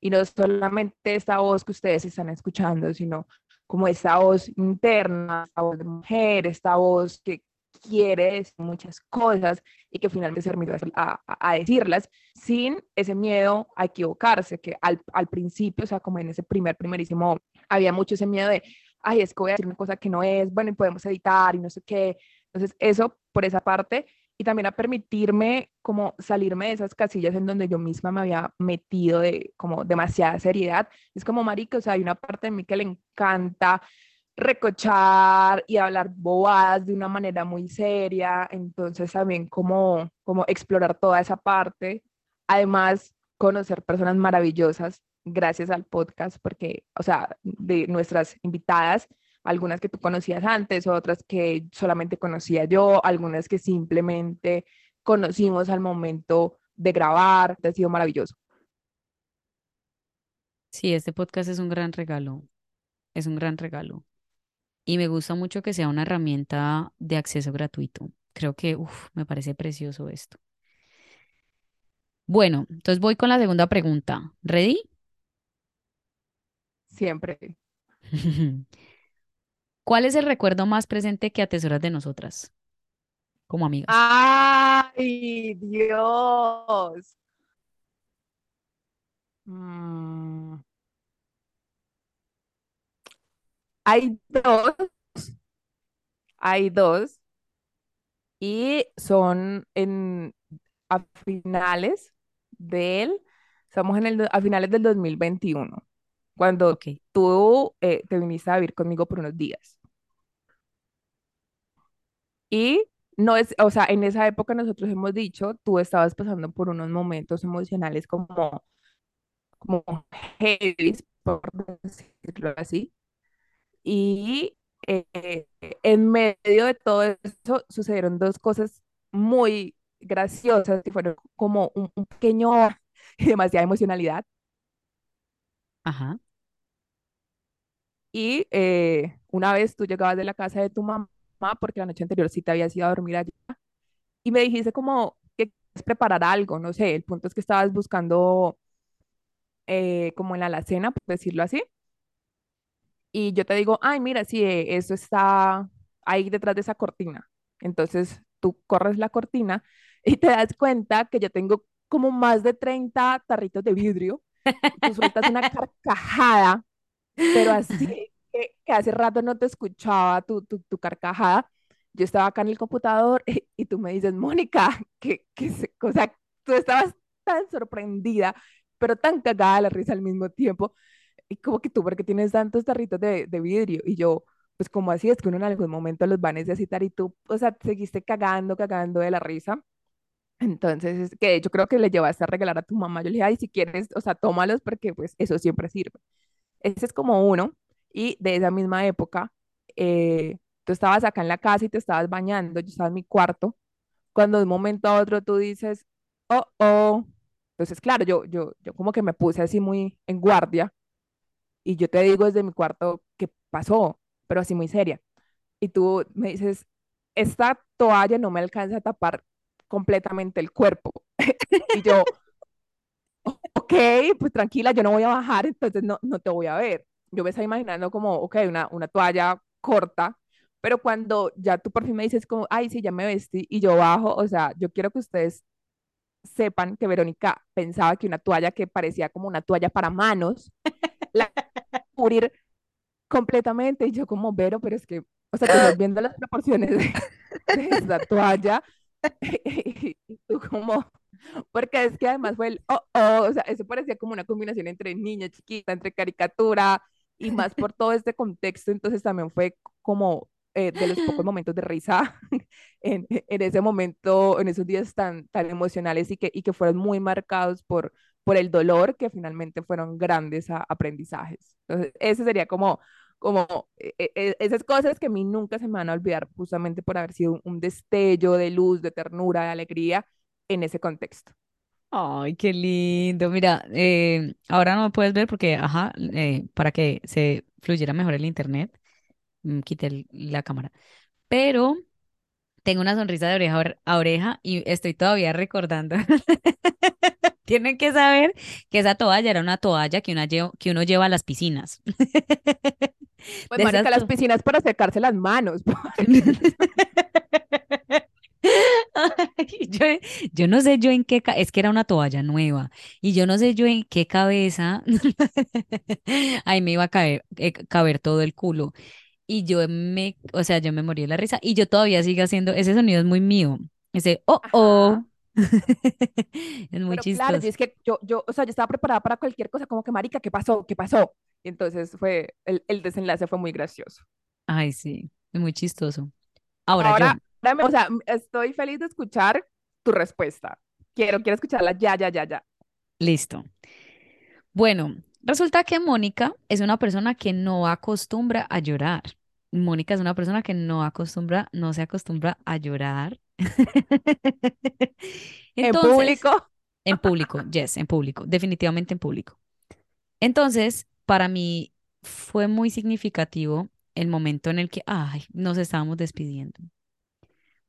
Y no solamente esta voz que ustedes están escuchando, sino como esta voz interna, esta voz de mujer, esta voz que quiere decir muchas cosas y que finalmente se permite a, a, decirlas sin ese miedo a equivocarse, que al, al principio, o sea, como en ese primer, primerísimo, había mucho ese miedo de, ay, es que voy a decir una cosa que no es, bueno, y podemos editar y no sé qué. Entonces, eso por esa parte y también a permitirme como salirme de esas casillas en donde yo misma me había metido de como demasiada seriedad. Es como, marica, o sea, hay una parte de mí que le encanta recochar y hablar bobadas de una manera muy seria, entonces también como, como explorar toda esa parte. Además, conocer personas maravillosas gracias al podcast, porque, o sea, de nuestras invitadas, algunas que tú conocías antes, otras que solamente conocía yo, algunas que simplemente conocimos al momento de grabar. Ha sido maravilloso. Sí, este podcast es un gran regalo. Es un gran regalo. Y me gusta mucho que sea una herramienta de acceso gratuito. Creo que, uf, me parece precioso esto. Bueno, entonces voy con la segunda pregunta. ¿Ready? Siempre. ¿Cuál es el recuerdo más presente que atesoras de nosotras como amigas? ¡Ay, Dios! Mm. Hay dos, hay dos, y son en, a finales del, estamos en el, a finales del 2021, cuando Ok. tú eh, te viniste a vivir conmigo por unos días. Y no es, o sea, en esa época nosotros hemos dicho, tú estabas pasando por unos momentos emocionales como, como heavy, por decirlo así. Y eh, en medio de todo eso sucedieron dos cosas muy graciosas que fueron como un, un pequeño y demasiada emocionalidad. Ajá. Y eh, una vez tú llegabas de la casa de tu mamá, porque la noche anterior sí te habías ido a dormir allá, y me dijiste como que quieres preparar algo, no sé, el punto es que estabas buscando eh, como en la alacena, por decirlo así, y yo te digo, ay, mira, sí, eh, eso está ahí detrás de esa cortina. Entonces tú corres la cortina y te das cuenta que yo tengo como más de 30 tarritos de vidrio, tú sueltas una carcajada pero así que, que hace rato no te escuchaba tu, tu, tu carcajada. Yo estaba acá en el computador y, y tú me dices, Mónica, que, que se, o sea, tú estabas tan sorprendida, pero tan cagada de la risa al mismo tiempo. Y como que tú, ¿por qué tienes tantos tarritos de, de vidrio? Y yo, pues como así, es que uno en algún momento los va a necesitar y tú, o sea, seguiste cagando, cagando de la risa. Entonces, es que yo creo que le llevaste a regalar a tu mamá. Yo le dije, ay, si quieres, o sea, tómalos porque pues eso siempre sirve. Ese es como uno. Y de esa misma época, eh, tú estabas acá en la casa y te estabas bañando, yo estaba en mi cuarto, cuando de un momento a otro tú dices, oh, oh. Entonces, claro, yo, yo, yo como que me puse así muy en guardia y yo te digo desde mi cuarto qué pasó, pero así muy seria. Y tú me dices, esta toalla no me alcanza a tapar completamente el cuerpo. Y yo, ok, pues tranquila, yo no voy a bajar, entonces no, no te voy a ver. Yo me estaba imaginando como, ok, una, una toalla corta, pero cuando ya tú por fin me dices como, ay, sí, ya me vestí y yo bajo, o sea, yo quiero que ustedes sepan que Verónica pensaba que una toalla que parecía como una toalla para manos, la cubrir completamente y yo como, Vero, pero es que, o sea, te viendo las proporciones de, de esa toalla y tú como, porque es que además fue el, oh, oh, o sea, eso parecía como una combinación entre niña chiquita, entre caricatura y más por todo este contexto, entonces también fue como eh, de los pocos momentos de risa en, en ese momento, en esos días tan, tan emocionales y que, y que fueron muy marcados por, por el dolor, que finalmente fueron grandes a- aprendizajes. Entonces, ese sería como, como eh, eh, esas cosas que a mí nunca se me van a olvidar, justamente por haber sido un, destello de luz, de ternura, de alegría en ese contexto. Ay, qué lindo. Mira, eh, ahora no me puedes ver porque, ajá, eh, para que se fluyera mejor el internet, mm, quité el- la cámara. Pero tengo una sonrisa de oreja a or- a oreja y estoy todavía recordando. Tienen que saber que esa toalla era una toalla que, una que uno lleva a las piscinas. Pues, De marica, las piscinas para secarse las manos. Ay, Yo, yo no sé yo en qué, es que era una toalla nueva y yo no sé yo en qué cabeza ahí me iba a caer, eh, caber todo el culo y yo me, o sea, yo me morí de la risa y yo todavía sigo haciendo, ese sonido es muy mío, ese oh Ajá. oh, es muy Pero claro, chistoso. yo es que yo, yo, o sea, yo estaba preparada para cualquier cosa, como que, marica, ¿qué pasó? ¿Qué pasó? Y entonces fue, el, el desenlace fue muy gracioso. Ay, sí, es muy chistoso. Ahora Ahora, ahora me- o sea, estoy feliz de escuchar tu respuesta. Quiero, quiero escucharla ya, ya, ya, ya. listo. Bueno, resulta que Mónica es una persona que no acostumbra a llorar. Mónica es una persona que no acostumbra, no se acostumbra a llorar. En público, en público, yes, en público, definitivamente en público. Entonces, para mí fue muy significativo el momento en el que, ay, nos estábamos despidiendo,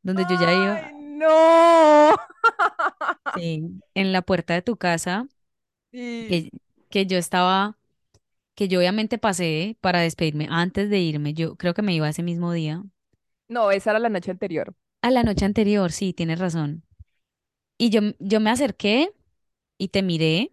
donde yo ya ¡ay, iba, no! sí, en la puerta de tu casa, Sí. que, que yo estaba que yo obviamente pasé para despedirme antes de irme. Yo creo que me iba ese mismo día. No, esa era la noche anterior. A la noche anterior, sí, tienes razón. Y yo, yo me acerqué y te miré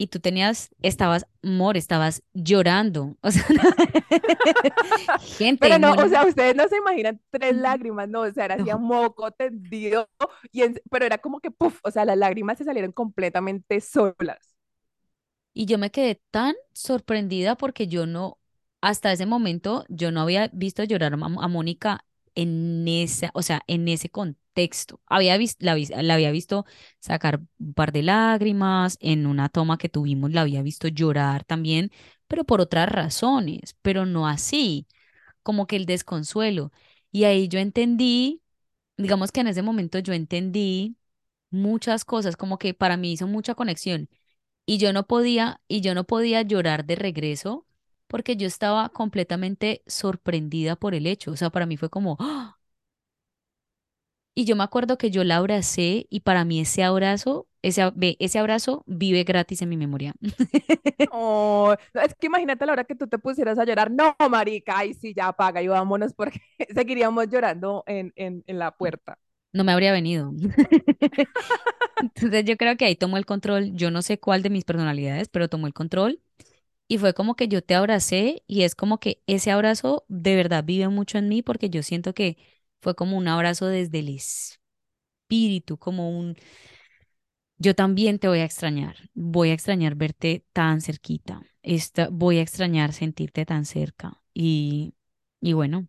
y tú tenías, estabas, amor, estabas llorando. O sea, gente, Pero no, o sea, ustedes no se imaginan tres lágrimas, no, o sea, era así a moco tendido, y en- pero era como que, puff, o sea, las lágrimas se salieron completamente solas. Y yo me quedé tan sorprendida porque yo no, hasta ese momento, yo no había visto llorar a, Mónica en esa, o sea, en ese contexto. Había visto, la, la había visto sacar un par de lágrimas, en una toma que tuvimos la había visto llorar también, pero por otras razones, pero no así, como que el desconsuelo. Y ahí yo entendí, digamos que en ese momento yo entendí muchas cosas, como que para mí hizo mucha conexión y yo no podía, y yo no podía llorar de regreso porque yo estaba completamente sorprendida por el hecho. O sea, para mí fue como, ¡ah! Y yo me acuerdo que yo la abracé y para mí ese abrazo, ese, ese abrazo vive gratis en mi memoria. Oh, es que imagínate la hora que tú te pusieras a llorar, no, marica, ay, sí, ya apaga y vámonos porque seguiríamos llorando en, en, en la puerta. No me habría venido. Entonces yo creo que ahí tomó el control, yo no sé cuál de mis personalidades, pero tomó el control y fue como que yo te abracé y es como que ese abrazo de verdad vive mucho en mí porque yo siento que fue como un abrazo desde el espíritu, como un, yo también te voy a extrañar, voy a extrañar verte tan cerquita, esta, voy a extrañar sentirte tan cerca y, y bueno,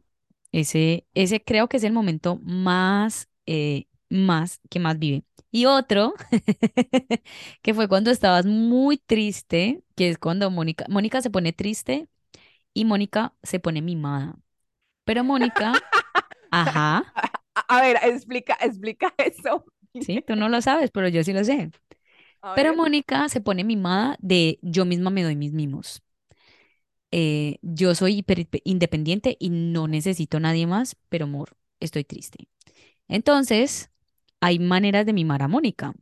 ese, ese creo que es el momento más eh, más, que más vive. Y otro, que fue cuando estabas muy triste, que es cuando Mónica, Mónica se pone triste y Mónica se pone mimada. Pero Mónica, ajá, A, a ver, explica, explica eso. sí, tú no lo sabes, pero yo sí lo sé. A Pero ver. Mónica se pone mimada de yo misma me doy mis mimos. Eh, yo soy hiper independiente y no necesito a nadie más, pero amor, estoy triste. Entonces, hay maneras de mimar a Mónica.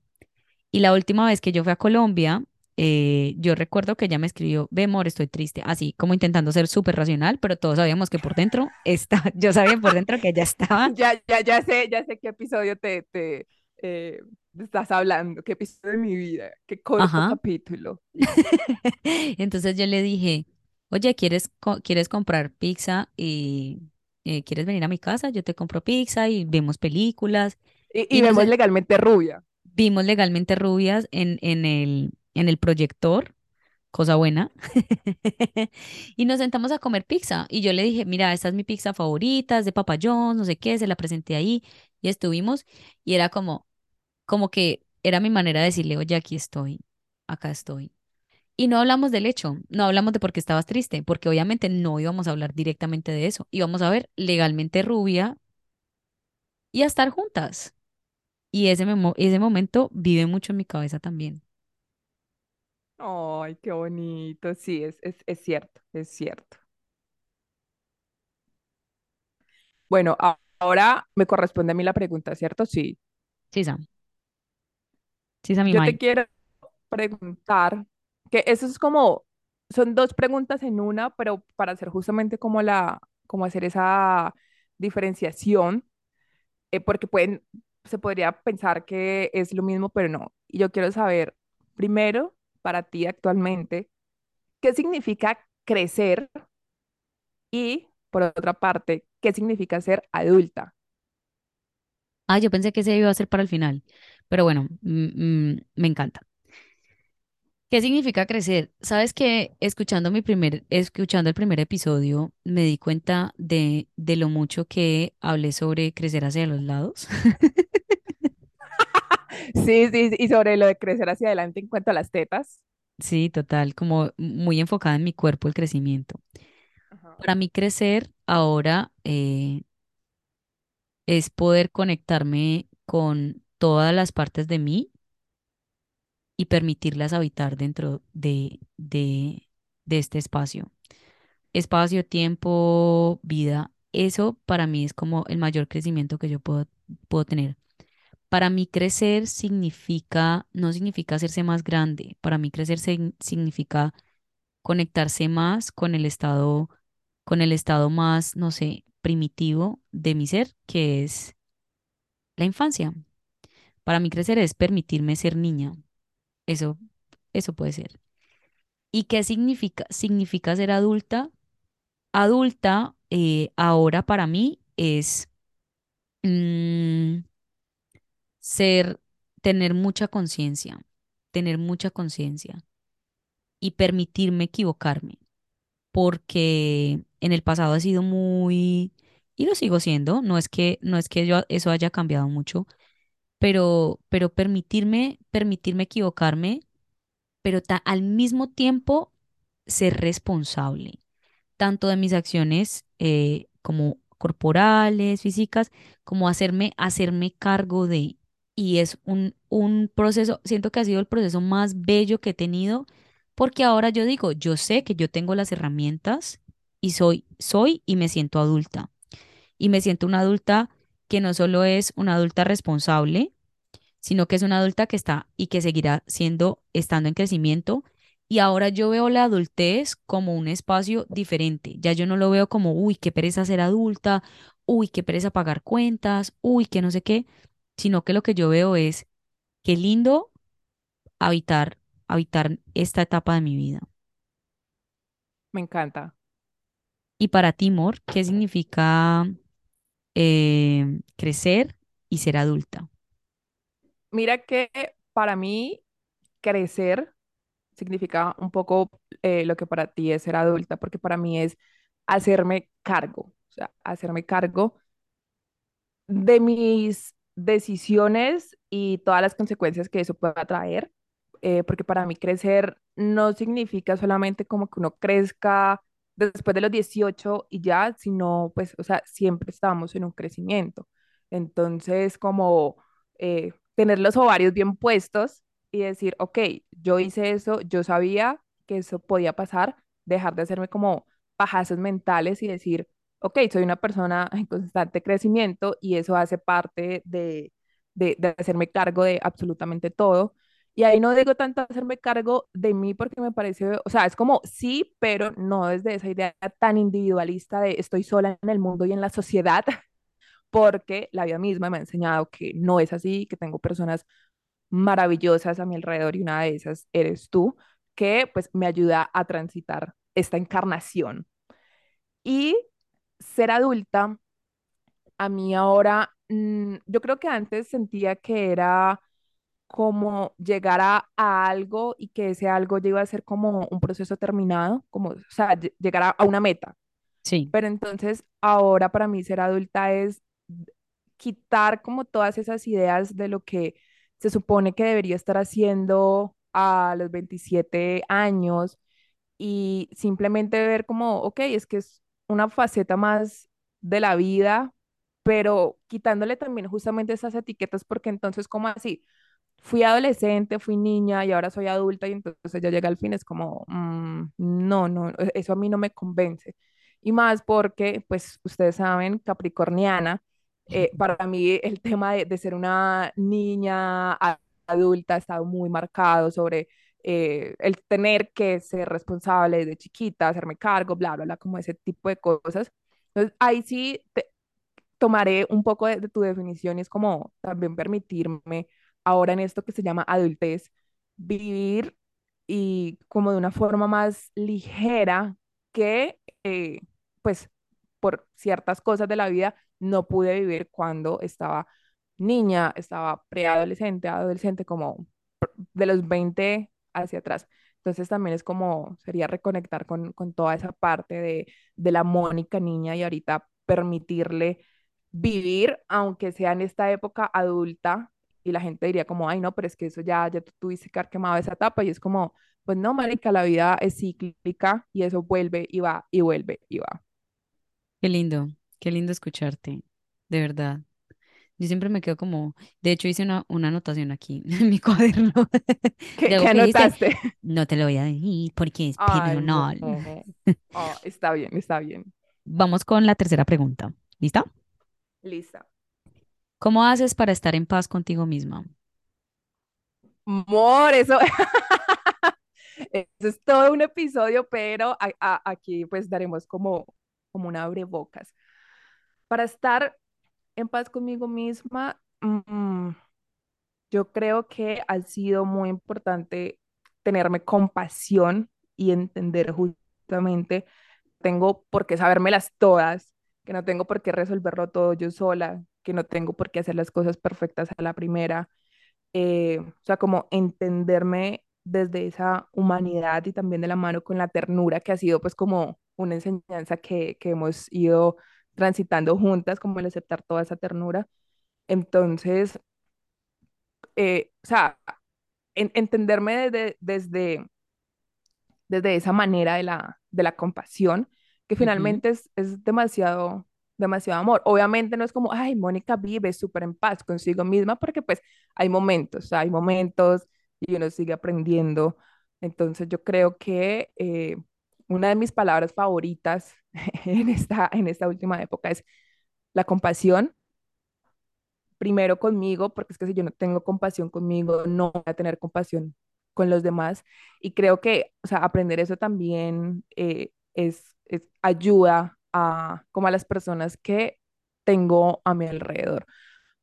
Y la última vez que yo fui a Colombia, eh, yo recuerdo que ella me escribió, ve, amor, estoy triste, así como intentando ser súper racional, pero todos sabíamos que por dentro está, yo sabía por dentro que ella estaba. Ya, ya, ya sé, ya sé qué episodio te, te eh, estás hablando, qué episodio de mi vida, qué corto capítulo. Entonces yo le dije, oye, ¿quieres, co- ¿quieres comprar pizza y eh, quieres venir a mi casa? Yo te compro pizza y vemos películas. Y, y Y nos vemos legalmente rubia. vimos legalmente rubias en, en el, en el proyector, cosa buena. Y nos sentamos a comer pizza. Y yo le dije, mira, esta es mi pizza favorita, es de Papa John's, no sé qué, se la presenté ahí y estuvimos. Y era como, como que era mi manera de decirle, oye, aquí estoy, acá estoy. Y no hablamos del hecho, no hablamos de por qué estabas triste, porque obviamente no íbamos a hablar directamente de eso. Íbamos a ver legalmente rubia y a estar juntas. Y ese, ese momento vive mucho en mi cabeza también. Ay, qué bonito. Sí, es, es, es cierto, es cierto. Bueno, a- ahora me corresponde a mí la pregunta, ¿cierto? Sí. Sí, Sam. Sí, Sam, Yo te quiero preguntar, que eso es como, son dos preguntas en una, pero para hacer justamente como la, como hacer esa diferenciación, eh, porque pueden, se podría pensar que es lo mismo, pero no. Y yo quiero saber, primero, para ti actualmente, ¿qué significa crecer? Y, por otra parte, ¿qué significa ser adulta? Ah, yo pensé que ese iba a ser para el final, pero bueno, mm, mm, me encanta. ¿Qué significa crecer? Sabes que escuchando mi primer, escuchando el primer episodio, me di cuenta de, de lo mucho que hablé sobre crecer hacia los lados. Sí, sí, y sobre lo de crecer hacia adelante en cuanto a las tetas. Sí, total, como muy enfocada en mi cuerpo, el crecimiento. Ajá. Para mí crecer ahora eh, es poder conectarme con todas las partes de mí y permitirlas habitar dentro de, de, de este espacio. Espacio, tiempo, vida. Eso para mí es como el mayor crecimiento que yo puedo, puedo tener. Para mí crecer significa, no significa hacerse más grande. Para mí crecer sig- significa conectarse más con el estado, con el estado más, no sé, primitivo de mi ser, que es la infancia. Para mí crecer es permitirme ser niña. Eso, eso puede ser. ¿Y qué significa? Significa ser adulta. Adulta, eh, ahora para mí es mm, ser, tener mucha conciencia, tener mucha conciencia y permitirme equivocarme, porque en el pasado he sido muy, y lo sigo siendo, no es que, no es que yo eso haya cambiado mucho, pero, pero permitirme, permitirme equivocarme, pero al mismo tiempo ser responsable tanto de mis acciones eh, como corporales, físicas, como hacerme, hacerme cargo de. Y es un, un proceso, siento que ha sido el proceso más bello que he tenido, porque ahora yo digo, yo sé que yo tengo las herramientas y soy, soy y me siento adulta. Y me siento una adulta que no solo es una adulta responsable, sino que es una adulta que está y que seguirá siendo, estando en crecimiento. Y ahora yo veo la adultez como un espacio diferente. Ya yo no lo veo como, uy, qué pereza ser adulta, uy, qué pereza pagar cuentas, uy, qué no sé qué, sino que lo que yo veo es, qué lindo habitar, habitar esta etapa de mi vida. Me encanta. Y para ti, Mor, ¿qué significa eh, crecer y ser adulta? Mira que para mí crecer significa un poco eh, lo que para ti es ser adulta, porque para mí es hacerme cargo, o sea, hacerme cargo de mis decisiones y todas las consecuencias que eso pueda traer, eh, porque para mí crecer no significa solamente como que uno crezca después de los 18 y ya, sino pues, o sea, siempre estamos en un crecimiento. Entonces, como eh, tener los ovarios bien puestos y decir, ok, yo hice eso, yo sabía que eso podía pasar, dejar de hacerme como pajazos mentales y decir, ok, soy una persona en constante crecimiento y eso hace parte de, de hacerme cargo de absolutamente todo. Y ahí no digo tanto hacerme cargo de mí porque me parece, o sea, es como sí, pero no desde esa idea tan individualista de estoy sola en el mundo y en la sociedad, porque la vida misma me ha enseñado que no es así, que tengo personas maravillosas a mi alrededor y una de esas eres tú, que pues me ayuda a transitar esta encarnación. Y ser adulta, a mí ahora, mm, yo creo que antes sentía que era como llegar a, a algo y que ese algo iba a ser como un proceso terminado, como, o sea, lle- llegar a, a una meta. Sí, Pero entonces ahora para mí ser adulta es quitar como todas esas ideas de lo que se supone que debería estar haciendo a los 27 años y simplemente ver como, ok, es que es una faceta más de la vida, pero quitándole también justamente esas etiquetas porque entonces, como así? Fui adolescente, fui niña y ahora soy adulta y entonces ya llega al fin, es como, mm, no, no, e- eso a mí no me convence. Y más porque, pues, ustedes saben, capricorniana, eh, para mí el tema de, de ser una niña a- adulta ha estado muy marcado sobre eh, el tener que ser responsable de chiquita, hacerme cargo, bla, bla, bla, como ese tipo de cosas. Entonces, ahí sí te- tomaré un poco de, de tu definición y es como también permitirme ahora en esto que se llama adultez, vivir y como de una forma más ligera que, eh, pues, por ciertas cosas de la vida no pude vivir cuando estaba niña, estaba preadolescente, adolescente, como de los 20 hacia atrás. Entonces también es como, sería reconectar con, con toda esa parte de, de la Mónica niña y ahorita permitirle vivir, aunque sea en esta época adulta, y la gente diría como, ay, no, pero es que eso ya, ya tú tuviste que haber quemado esa etapa, y es como, pues no, marica, la vida es cíclica y eso vuelve y va y vuelve y va. qué lindo, qué lindo escucharte, de verdad. Yo siempre me quedo como, de hecho hice una, una anotación aquí en mi cuaderno ¿Qué, anotaste? no te lo voy a decir porque es Ay, no. Ah, está bien, está bien. Vamos con la tercera pregunta. ¿Lista? Lista. ¿Cómo haces para estar en paz contigo misma? Amor, eso, es todo un episodio, pero aquí pues daremos como, como un abrebocas. Para estar en paz conmigo misma, mm, yo creo que ha sido muy importante tenerme compasión y entender justamente, tengo por qué sabérmelas todas, que no tengo por qué resolverlo todo yo sola, que no tengo por qué hacer las cosas perfectas a la primera eh, o sea, como entenderme desde esa humanidad y también de la mano con la ternura que ha sido pues como una enseñanza que, que hemos ido transitando juntas, como el aceptar toda esa ternura. Entonces, eh, o sea, en- entenderme desde, desde, desde esa manera de la, de la compasión, que finalmente es, es demasiado, demasiado amor. Obviamente no es como, ay, Mónica vive súper en paz consigo misma, porque pues hay momentos, hay momentos y uno sigue aprendiendo. Entonces yo creo que eh, una de mis palabras favoritas en esta, en esta última época es la compasión primero conmigo, porque es que si yo no tengo compasión conmigo, no voy a tener compasión con los demás. Y creo que, o sea, aprender eso también eh, es, es ayuda a, como a las personas que tengo a mi alrededor,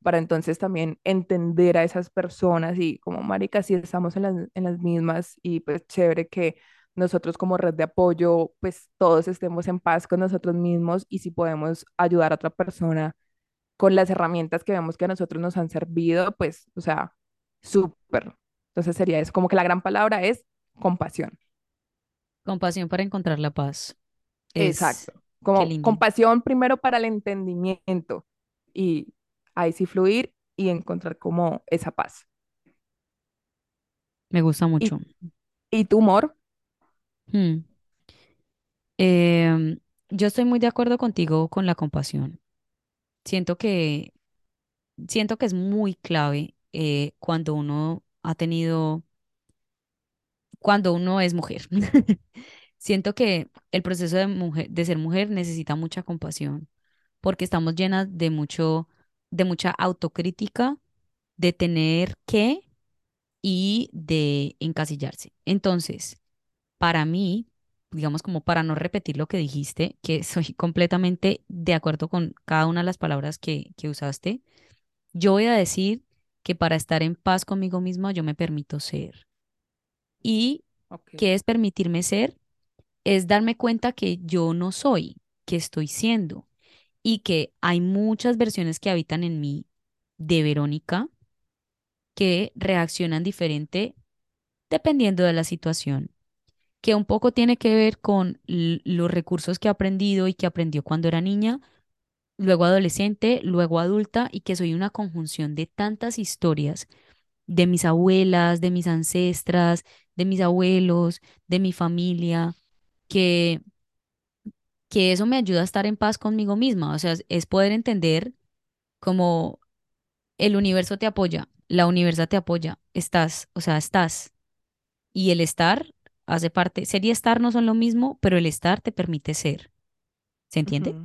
para entonces también entender a esas personas y como, marica, si estamos en las, en las mismas y pues chévere que nosotros como red de apoyo, pues todos estemos en paz con nosotros mismos y si podemos ayudar a otra persona con las herramientas que vemos que a nosotros nos han servido, pues, o sea, súper. Entonces sería eso, como que la gran palabra es compasión. Compasión para encontrar la paz. Es, Exacto. Como compasión primero para el entendimiento y ahí sí fluir y encontrar como esa paz. Me gusta ¿Y, mucho. y tu humor? Hmm. Em, yo estoy muy de acuerdo contigo con la compasión. Siento que, siento que es muy clave eh, cuando uno ha tenido, cuando uno es mujer. Siento que el proceso de mujer, de ser mujer necesita mucha compasión, porque estamos llenas de mucho, de mucha autocrítica, de tener que y de encasillarse. Entonces, para mí, digamos como para no repetir lo que dijiste, que soy completamente de acuerdo con cada una de las palabras que, que usaste, yo voy a decir que para estar en paz conmigo misma yo me permito ser. ¿Y Ok. qué es permitirme ser? Es darme cuenta que yo no soy, que estoy siendo y que hay muchas versiones que habitan en mí de Verónica que reaccionan diferente dependiendo de la situación que un poco tiene que ver con los recursos que he aprendido y que aprendió cuando era niña, luego adolescente, luego adulta, y que soy una conjunción de tantas historias de mis abuelas, de mis ancestras, de mis abuelos, de mi familia, que, que eso me ayuda a estar en paz conmigo misma. O sea, es poder entender como el universo te apoya, la universa te apoya, estás, o sea, estás. Y el estar hace parte, ser y estar no son lo mismo, pero el estar te permite ser. ¿Se entiende?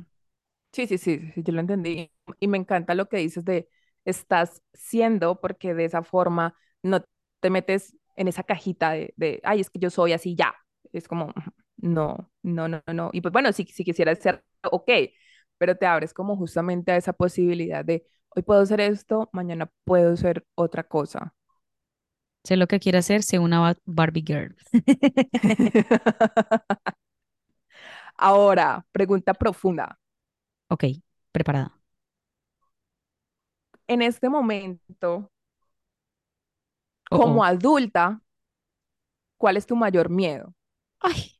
Sí, sí, sí, sí, yo lo entendí. Y me encanta lo que dices de estás siendo, porque de esa forma no te metes en esa cajita de, de ay, es que yo soy así ya. Es como, no, no, no, no. Y pues bueno, si, si quisieras ser, ok, pero te abres como justamente a esa posibilidad de hoy puedo ser esto, mañana puedo ser otra cosa. Sé lo que quiere hacer, sé una Ba- Barbie Girl. Ahora, pregunta profunda. Ok, preparada. En este momento, Oh, como oh. adulta, ¿cuál es tu mayor miedo? Ay.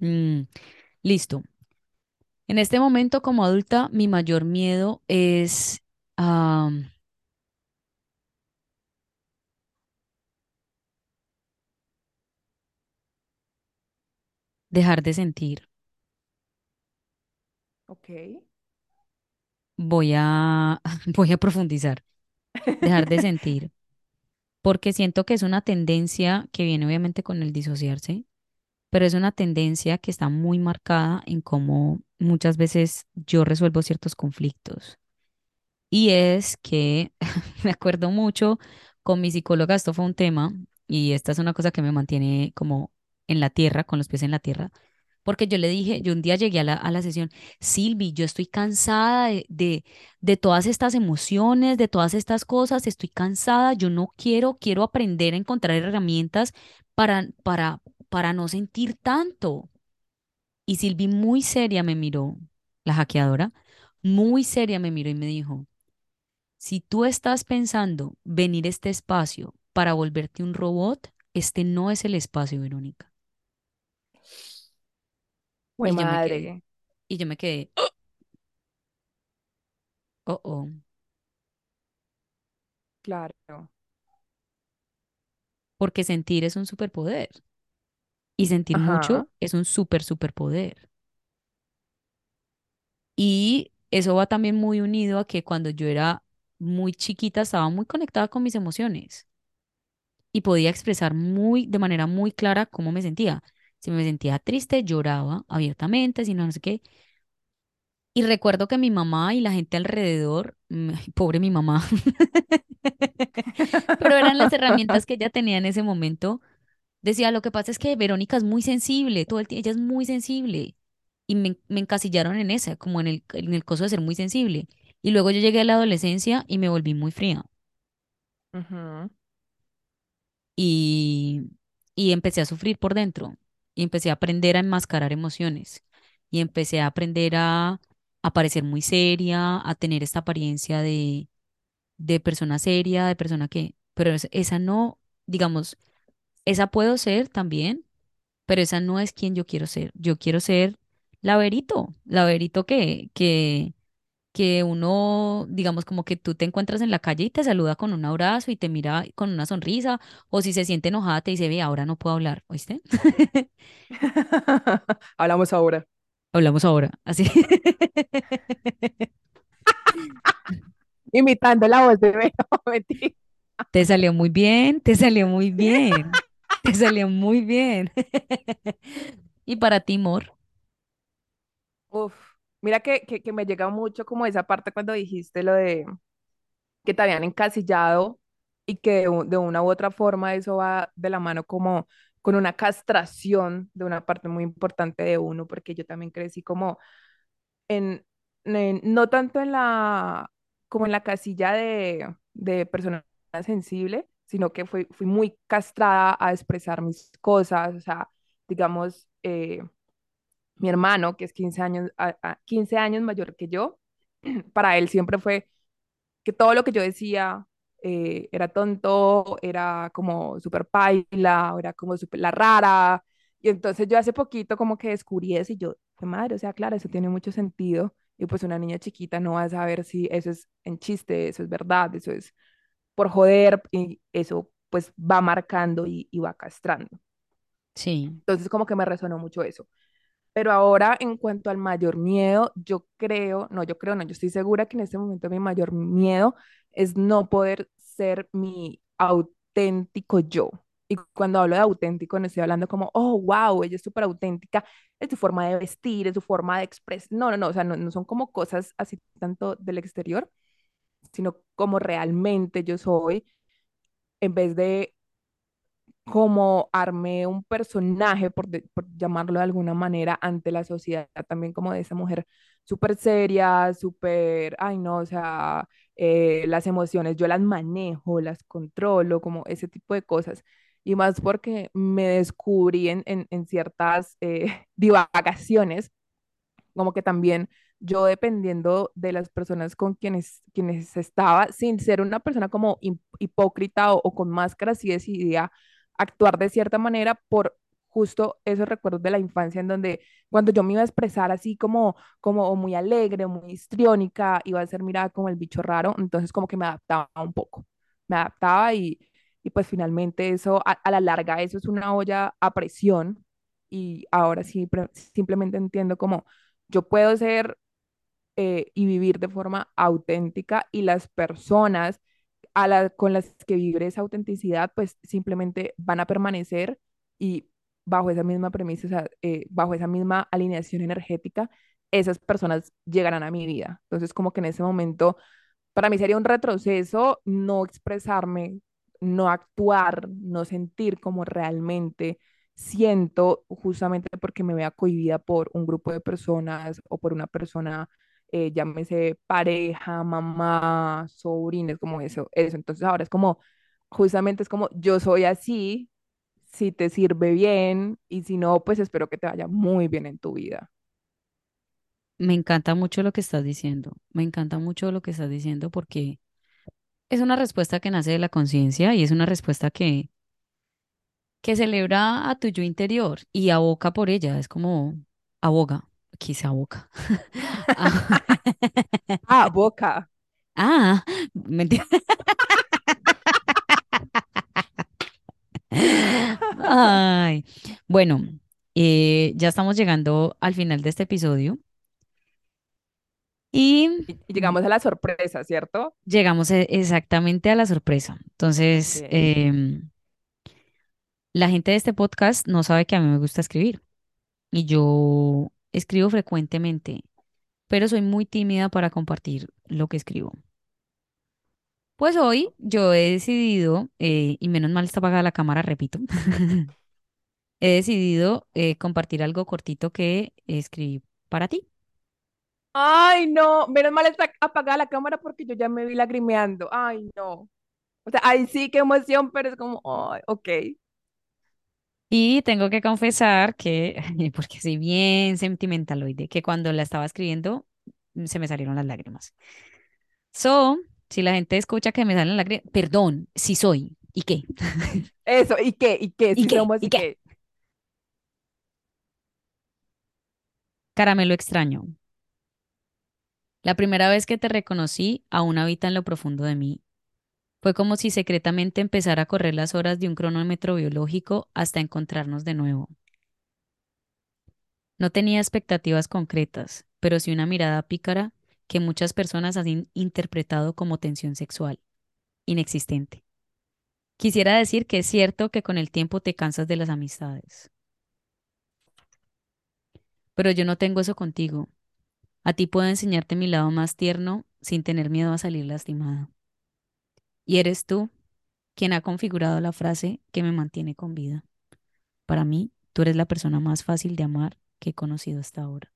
Mm, listo. En este momento, como adulta, mi mayor miedo es dejar de sentir. Ok. Voy a, voy a profundizar. Dejar de sentir. Porque siento que es una tendencia que viene obviamente con el disociarse pero es una tendencia que está muy marcada en cómo muchas veces yo resuelvo ciertos conflictos. Y es que me acuerdo mucho con mi psicóloga, esto fue un tema, y esta es una cosa que me mantiene como en la tierra, con los pies en la tierra, porque yo le dije, yo un día llegué a la, sesión, Silvi, yo estoy cansada de, de, de todas estas emociones, de todas estas cosas, estoy cansada, yo no quiero, quiero aprender a encontrar herramientas para, para, para no sentir tanto. Y Silvi muy seria me miró, la hackeadora, muy seria me miró y me dijo, si tú estás pensando venir a este espacio para volverte un robot, este no es el espacio, Verónica. Y yo me quedé, y yo me quedé, oh, oh, claro. porque sentir es un superpoder y sentir Ajá. mucho es un super superpoder. Y eso va también muy unido a que cuando yo era muy chiquita estaba muy conectada con mis emociones y podía expresar muy, de manera muy clara cómo me sentía. Si me sentía triste, lloraba abiertamente, si no, no sé qué. Y recuerdo que mi mamá y la gente alrededor, mm, ay, pobre mi mamá, pero eran las herramientas que ella tenía en ese momento. Decía, lo que pasa es que Verónica es muy sensible, todo el tiempo, ella es muy sensible. Y me, me encasillaron en esa, como en el, en el coso de ser muy sensible. Y luego yo llegué a la adolescencia y me volví muy fría. Ujú. Y, y empecé a sufrir por dentro. Y empecé a aprender a enmascarar emociones. Y empecé a aprender a, a parecer muy seria, a tener esta apariencia de, de persona seria, de persona que... Pero es- esa no, digamos, esa puedo ser también pero esa no es quien yo quiero ser. Yo quiero ser la Verito, la Verito que, que, que uno, digamos, como que tú te encuentras en la calle y te saluda con un abrazo y te mira con una sonrisa, o si se siente enojada te dice, ve, ahora no puedo hablar, ¿oíste? Hablamos ahora. Hablamos ahora, así. Imitando la voz de Vero. Te salió muy bien, te salió muy bien, te salió muy bien. Y para ti, Mor, Uf, mira que, que, que me llega mucho como esa parte cuando dijiste lo de que te habían encasillado y que de, de una u otra forma eso va de la mano como con una castración de una parte muy importante de uno, porque yo también crecí como en, en- no tanto en la, como en la casilla de, de persona sensible, sino que fui, fui muy castrada a expresar mis cosas, o sea, digamos, eh, mi hermano, que es 15 años, a- a- 15 años mayor que yo, para él siempre fue que todo lo que yo decía eh, era tonto, era como súper paila, era como súper la rara. Y entonces yo hace poquito como que descubrí eso y yo, madre, o sea, claro, eso tiene mucho sentido. Y pues una niña chiquita no va a saber si eso es en chiste, eso es verdad, eso es por joder, y eso pues va marcando y, y va castrando. sí, Entonces como que me resonó mucho eso. Pero ahora, en cuanto al mayor miedo, yo creo, no, yo creo, no, yo estoy segura que en este momento mi mayor miedo es no poder ser mi auténtico yo. Y cuando hablo de auténtico, no estoy hablando como, oh, wow, ella es súper auténtica, es su forma de vestir, es su forma de expresar. No, no, no, o sea, no, no son como cosas así tanto del exterior, sino como realmente yo soy, en vez de como armé un personaje, por, de- por llamarlo de alguna manera, ante la sociedad, también como de esa mujer súper seria, súper, ay no, o sea, eh, las emociones yo las manejo, las controlo, como ese tipo de cosas. Y más porque me descubrí en, en, en ciertas eh, divagaciones como que también yo dependiendo de las personas con quienes, quienes estaba, sin ser una persona como hip- hipócrita o, o con máscaras, sí decidía actuar de cierta manera por justo esos recuerdos de la infancia en donde cuando yo me iba a expresar así como, como muy alegre, o muy histriónica, iba a ser mirada como el bicho raro, entonces como que me adaptaba un poco, me adaptaba y, y pues finalmente eso, a, a la larga, eso es una olla a presión y ahora sí simplemente entiendo como yo puedo ser eh, y vivir de forma auténtica y las personas a la, con las que vibre esa autenticidad, pues simplemente van a permanecer y bajo esa misma premisa, eh, bajo esa misma alineación energética, esas personas llegarán a mi vida. Entonces, como que en ese momento, para mí sería un retroceso no expresarme, no actuar, no sentir como realmente siento, justamente porque me vea cohibida por un grupo de personas o por una persona eh, llámese pareja, mamá, sobrines, como eso, eso. Entonces ahora es como, justamente es como, yo soy así, si te sirve bien y si no, pues espero que te vaya muy bien en tu vida. me encanta mucho lo que estás diciendo, me encanta mucho lo que estás diciendo porque es una respuesta que nace de la conciencia y es una respuesta que, que celebra a tu yo interior y aboca por ella, es como aboga, quizá aboca. Ah, Ah, boca. ah, mentira. Ay, bueno, eh, ya estamos llegando al final de este episodio y llegamos a la sorpresa, ¿cierto? llegamos e- exactamente a la sorpresa. Entonces, em, la gente de este podcast no sabe que a mí me gusta escribir y yo escribo frecuentemente, pero soy muy tímida para compartir lo que escribo. Pues hoy yo he decidido, eh, y menos mal está apagada la cámara, repito, he decidido eh, compartir algo cortito que escribí para ti. Ay, no, menos mal está apagada la cámara porque yo ya me vi lagrimeando. Ay, no. O sea, ay, sí, qué emoción, pero es como, ay, ok. Y tengo que confesar que, porque soy bien sentimentaloide, que cuando la estaba escribiendo se me salieron las lágrimas. So, si la gente escucha que me salen lágrimas, perdón, sí soy. ¿Y qué? Eso, ¿y qué? ¿Y qué? ¿Y Si qué? somos, ¿Y ¿y qué? qué? Caramelo extraño. La primera vez que te reconocí aún habita en lo profundo de mí. Fue como si secretamente empezara a correr las horas de un cronómetro biológico hasta encontrarnos de nuevo. No tenía expectativas concretas, pero sí una mirada pícara que muchas personas han interpretado como tensión sexual, inexistente. Quisiera decir que es cierto que con el tiempo te cansas de las amistades. Pero yo no tengo eso contigo. A ti puedo enseñarte mi lado más tierno sin tener miedo a salir lastimada. Y eres tú quien ha configurado la frase que me mantiene con vida. Para mí, tú eres la persona más fácil de amar que he conocido hasta ahora.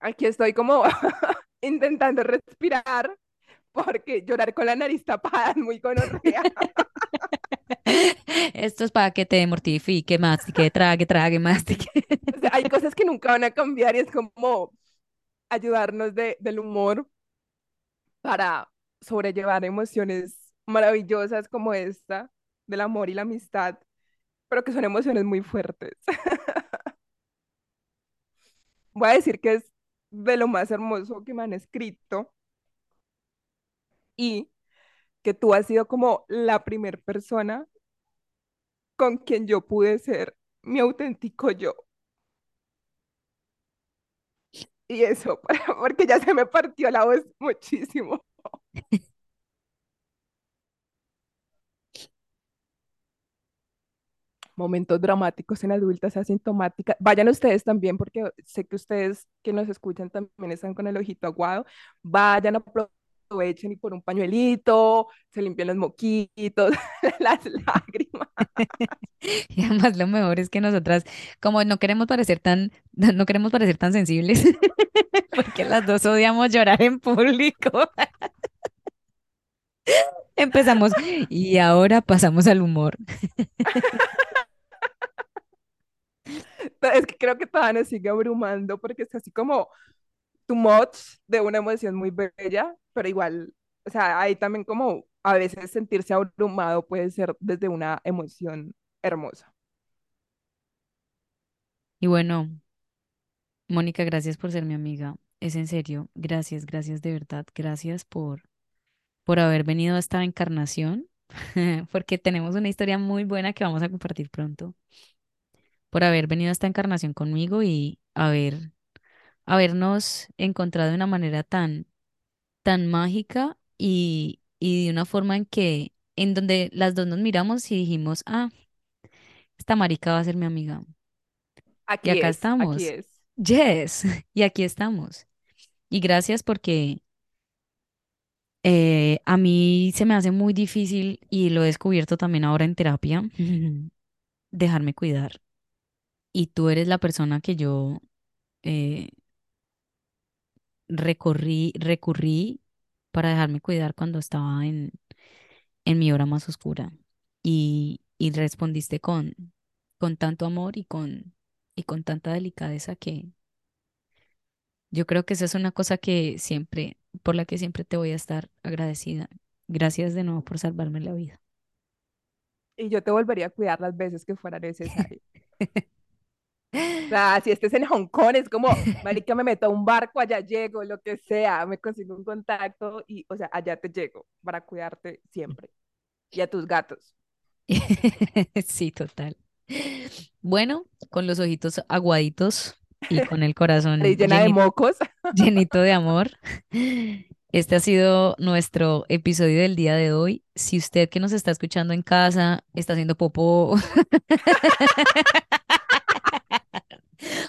Aquí estoy como intentando respirar porque llorar con la nariz tapada es muy gonorrea. Esto es para que te mortifique, mastique, trague, trague, mastique. O sea, hay cosas que nunca van a cambiar y es como ayudarnos de, del humor para sobrellevar emociones maravillosas como esta, del amor y la amistad, pero que son emociones muy fuertes. Voy a decir que es de lo más hermoso que me han escrito y que tú has sido como la primer persona con quien yo pude ser mi auténtico yo. Y eso, porque ya se me partió la voz muchísimo. Momentos dramáticos en adultas asintomáticas. Vayan ustedes también, porque sé que ustedes que nos escuchan también están con el ojito aguado. Vayan, aprovechen y por un pañuelito, se limpian los moquitos, las lágrimas. Y además lo mejor es que nosotras, como no queremos parecer tan, no queremos parecer tan sensibles, porque las dos odiamos llorar en público. Empezamos y ahora pasamos al humor. Es que creo que todavía nos sigue abrumando porque es así como too much de una emoción muy bella, pero igual, o sea, hay también como a veces sentirse abrumado puede ser desde una emoción hermosa. Y bueno, Mónica, gracias por ser mi amiga. Es en serio, gracias, gracias de verdad, gracias por, por haber venido a esta encarnación, porque tenemos una historia muy buena que vamos a compartir pronto, por haber venido a esta encarnación conmigo y haber, habernos encontrado de una manera tan, tan mágica y, y de una forma en que, en donde las dos nos miramos y dijimos, ah, esta marica va a ser mi amiga. Y Aquí acá es, aquí estamos. es. Yes, y aquí estamos. Y gracias porque eh, a mí se me hace muy difícil y lo he descubierto también ahora en terapia, dejarme cuidar. Y tú eres la persona que yo eh, recorrí, recurrí para dejarme cuidar cuando estaba en, en mi hora más oscura. Y, y respondiste con, con tanto amor y con, y con tanta delicadeza que yo creo que esa es una cosa que siempre, por la que siempre te voy a estar agradecida. Gracias de nuevo por salvarme la vida. Y yo te volvería a cuidar las veces que fuera necesario. O sea, si estés en Hong Kong, es como, marica, me meto a un barco, allá llego, lo que sea, me consigo un contacto y, o sea, allá te llego para cuidarte siempre. Y a tus gatos. Sí, total. Bueno, con los ojitos aguaditos y con el corazón llena de mocos. llenito de amor. Este ha sido nuestro episodio del día de hoy. Si usted que nos está escuchando en casa está haciendo popó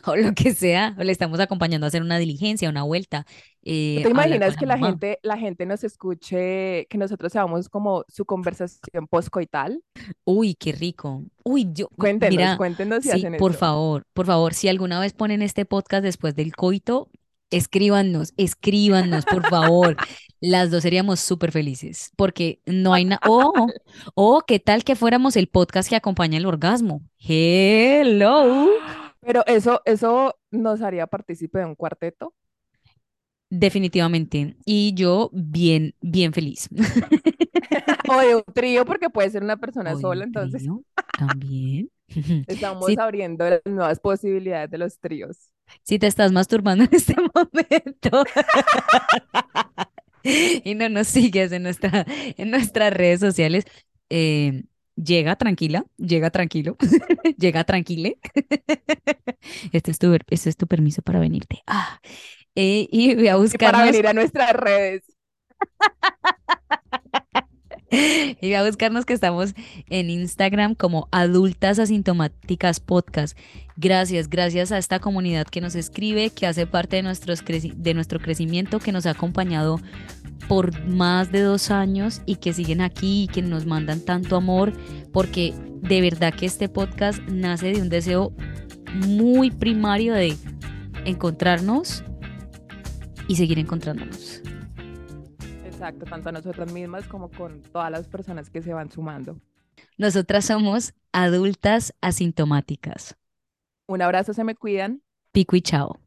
o lo que sea, o le estamos acompañando a hacer una diligencia, una vuelta, ¿No eh, te imaginas que la mamá. gente, la gente nos escuche, que nosotros seamos como su conversación postcoital? Uy, qué rico. Uy, yo, Cuéntenos, mira, cuéntenos si sí, hacen por eso. favor, por favor, si alguna vez ponen este podcast después del coito, escríbanos, escríbanos, por favor. Las dos seríamos súper felices, porque no hay nada. Oh, oh, ¿qué tal que fuéramos el podcast que acompaña el orgasmo? Hello. Pero eso, eso nos haría partícipe de un cuarteto. Definitivamente. Y yo bien, bien feliz. O de un trío, porque puede ser una persona sola, entonces. trío también. Estamos abriendo las nuevas posibilidades de los tríos. si te estás masturbando en este momento y no nos sigues en nuestra, en nuestras redes sociales, eh, llega tranquila, llega tranquilo, llega tranquile. Este es tu, este es tu permiso para venirte. Ah, eh, y ve a Y para venir a nuestras redes. Y ve a buscarnos que estamos en Instagram como Adultas Asintomáticas Podcast. Gracias, gracias a esta comunidad que nos escribe, que hace parte de, nuestros de nuestro crecimiento, que nos ha acompañado por más de dos años y que siguen aquí y que nos mandan tanto amor, porque de verdad que este podcast nace de un deseo muy primario de encontrarnos y seguir encontrándonos. Exacto, tanto a nosotras mismas como con todas las personas que se van sumando. Nosotras somos adultas asintomáticas. Un abrazo, se me cuidan. Pico y chao.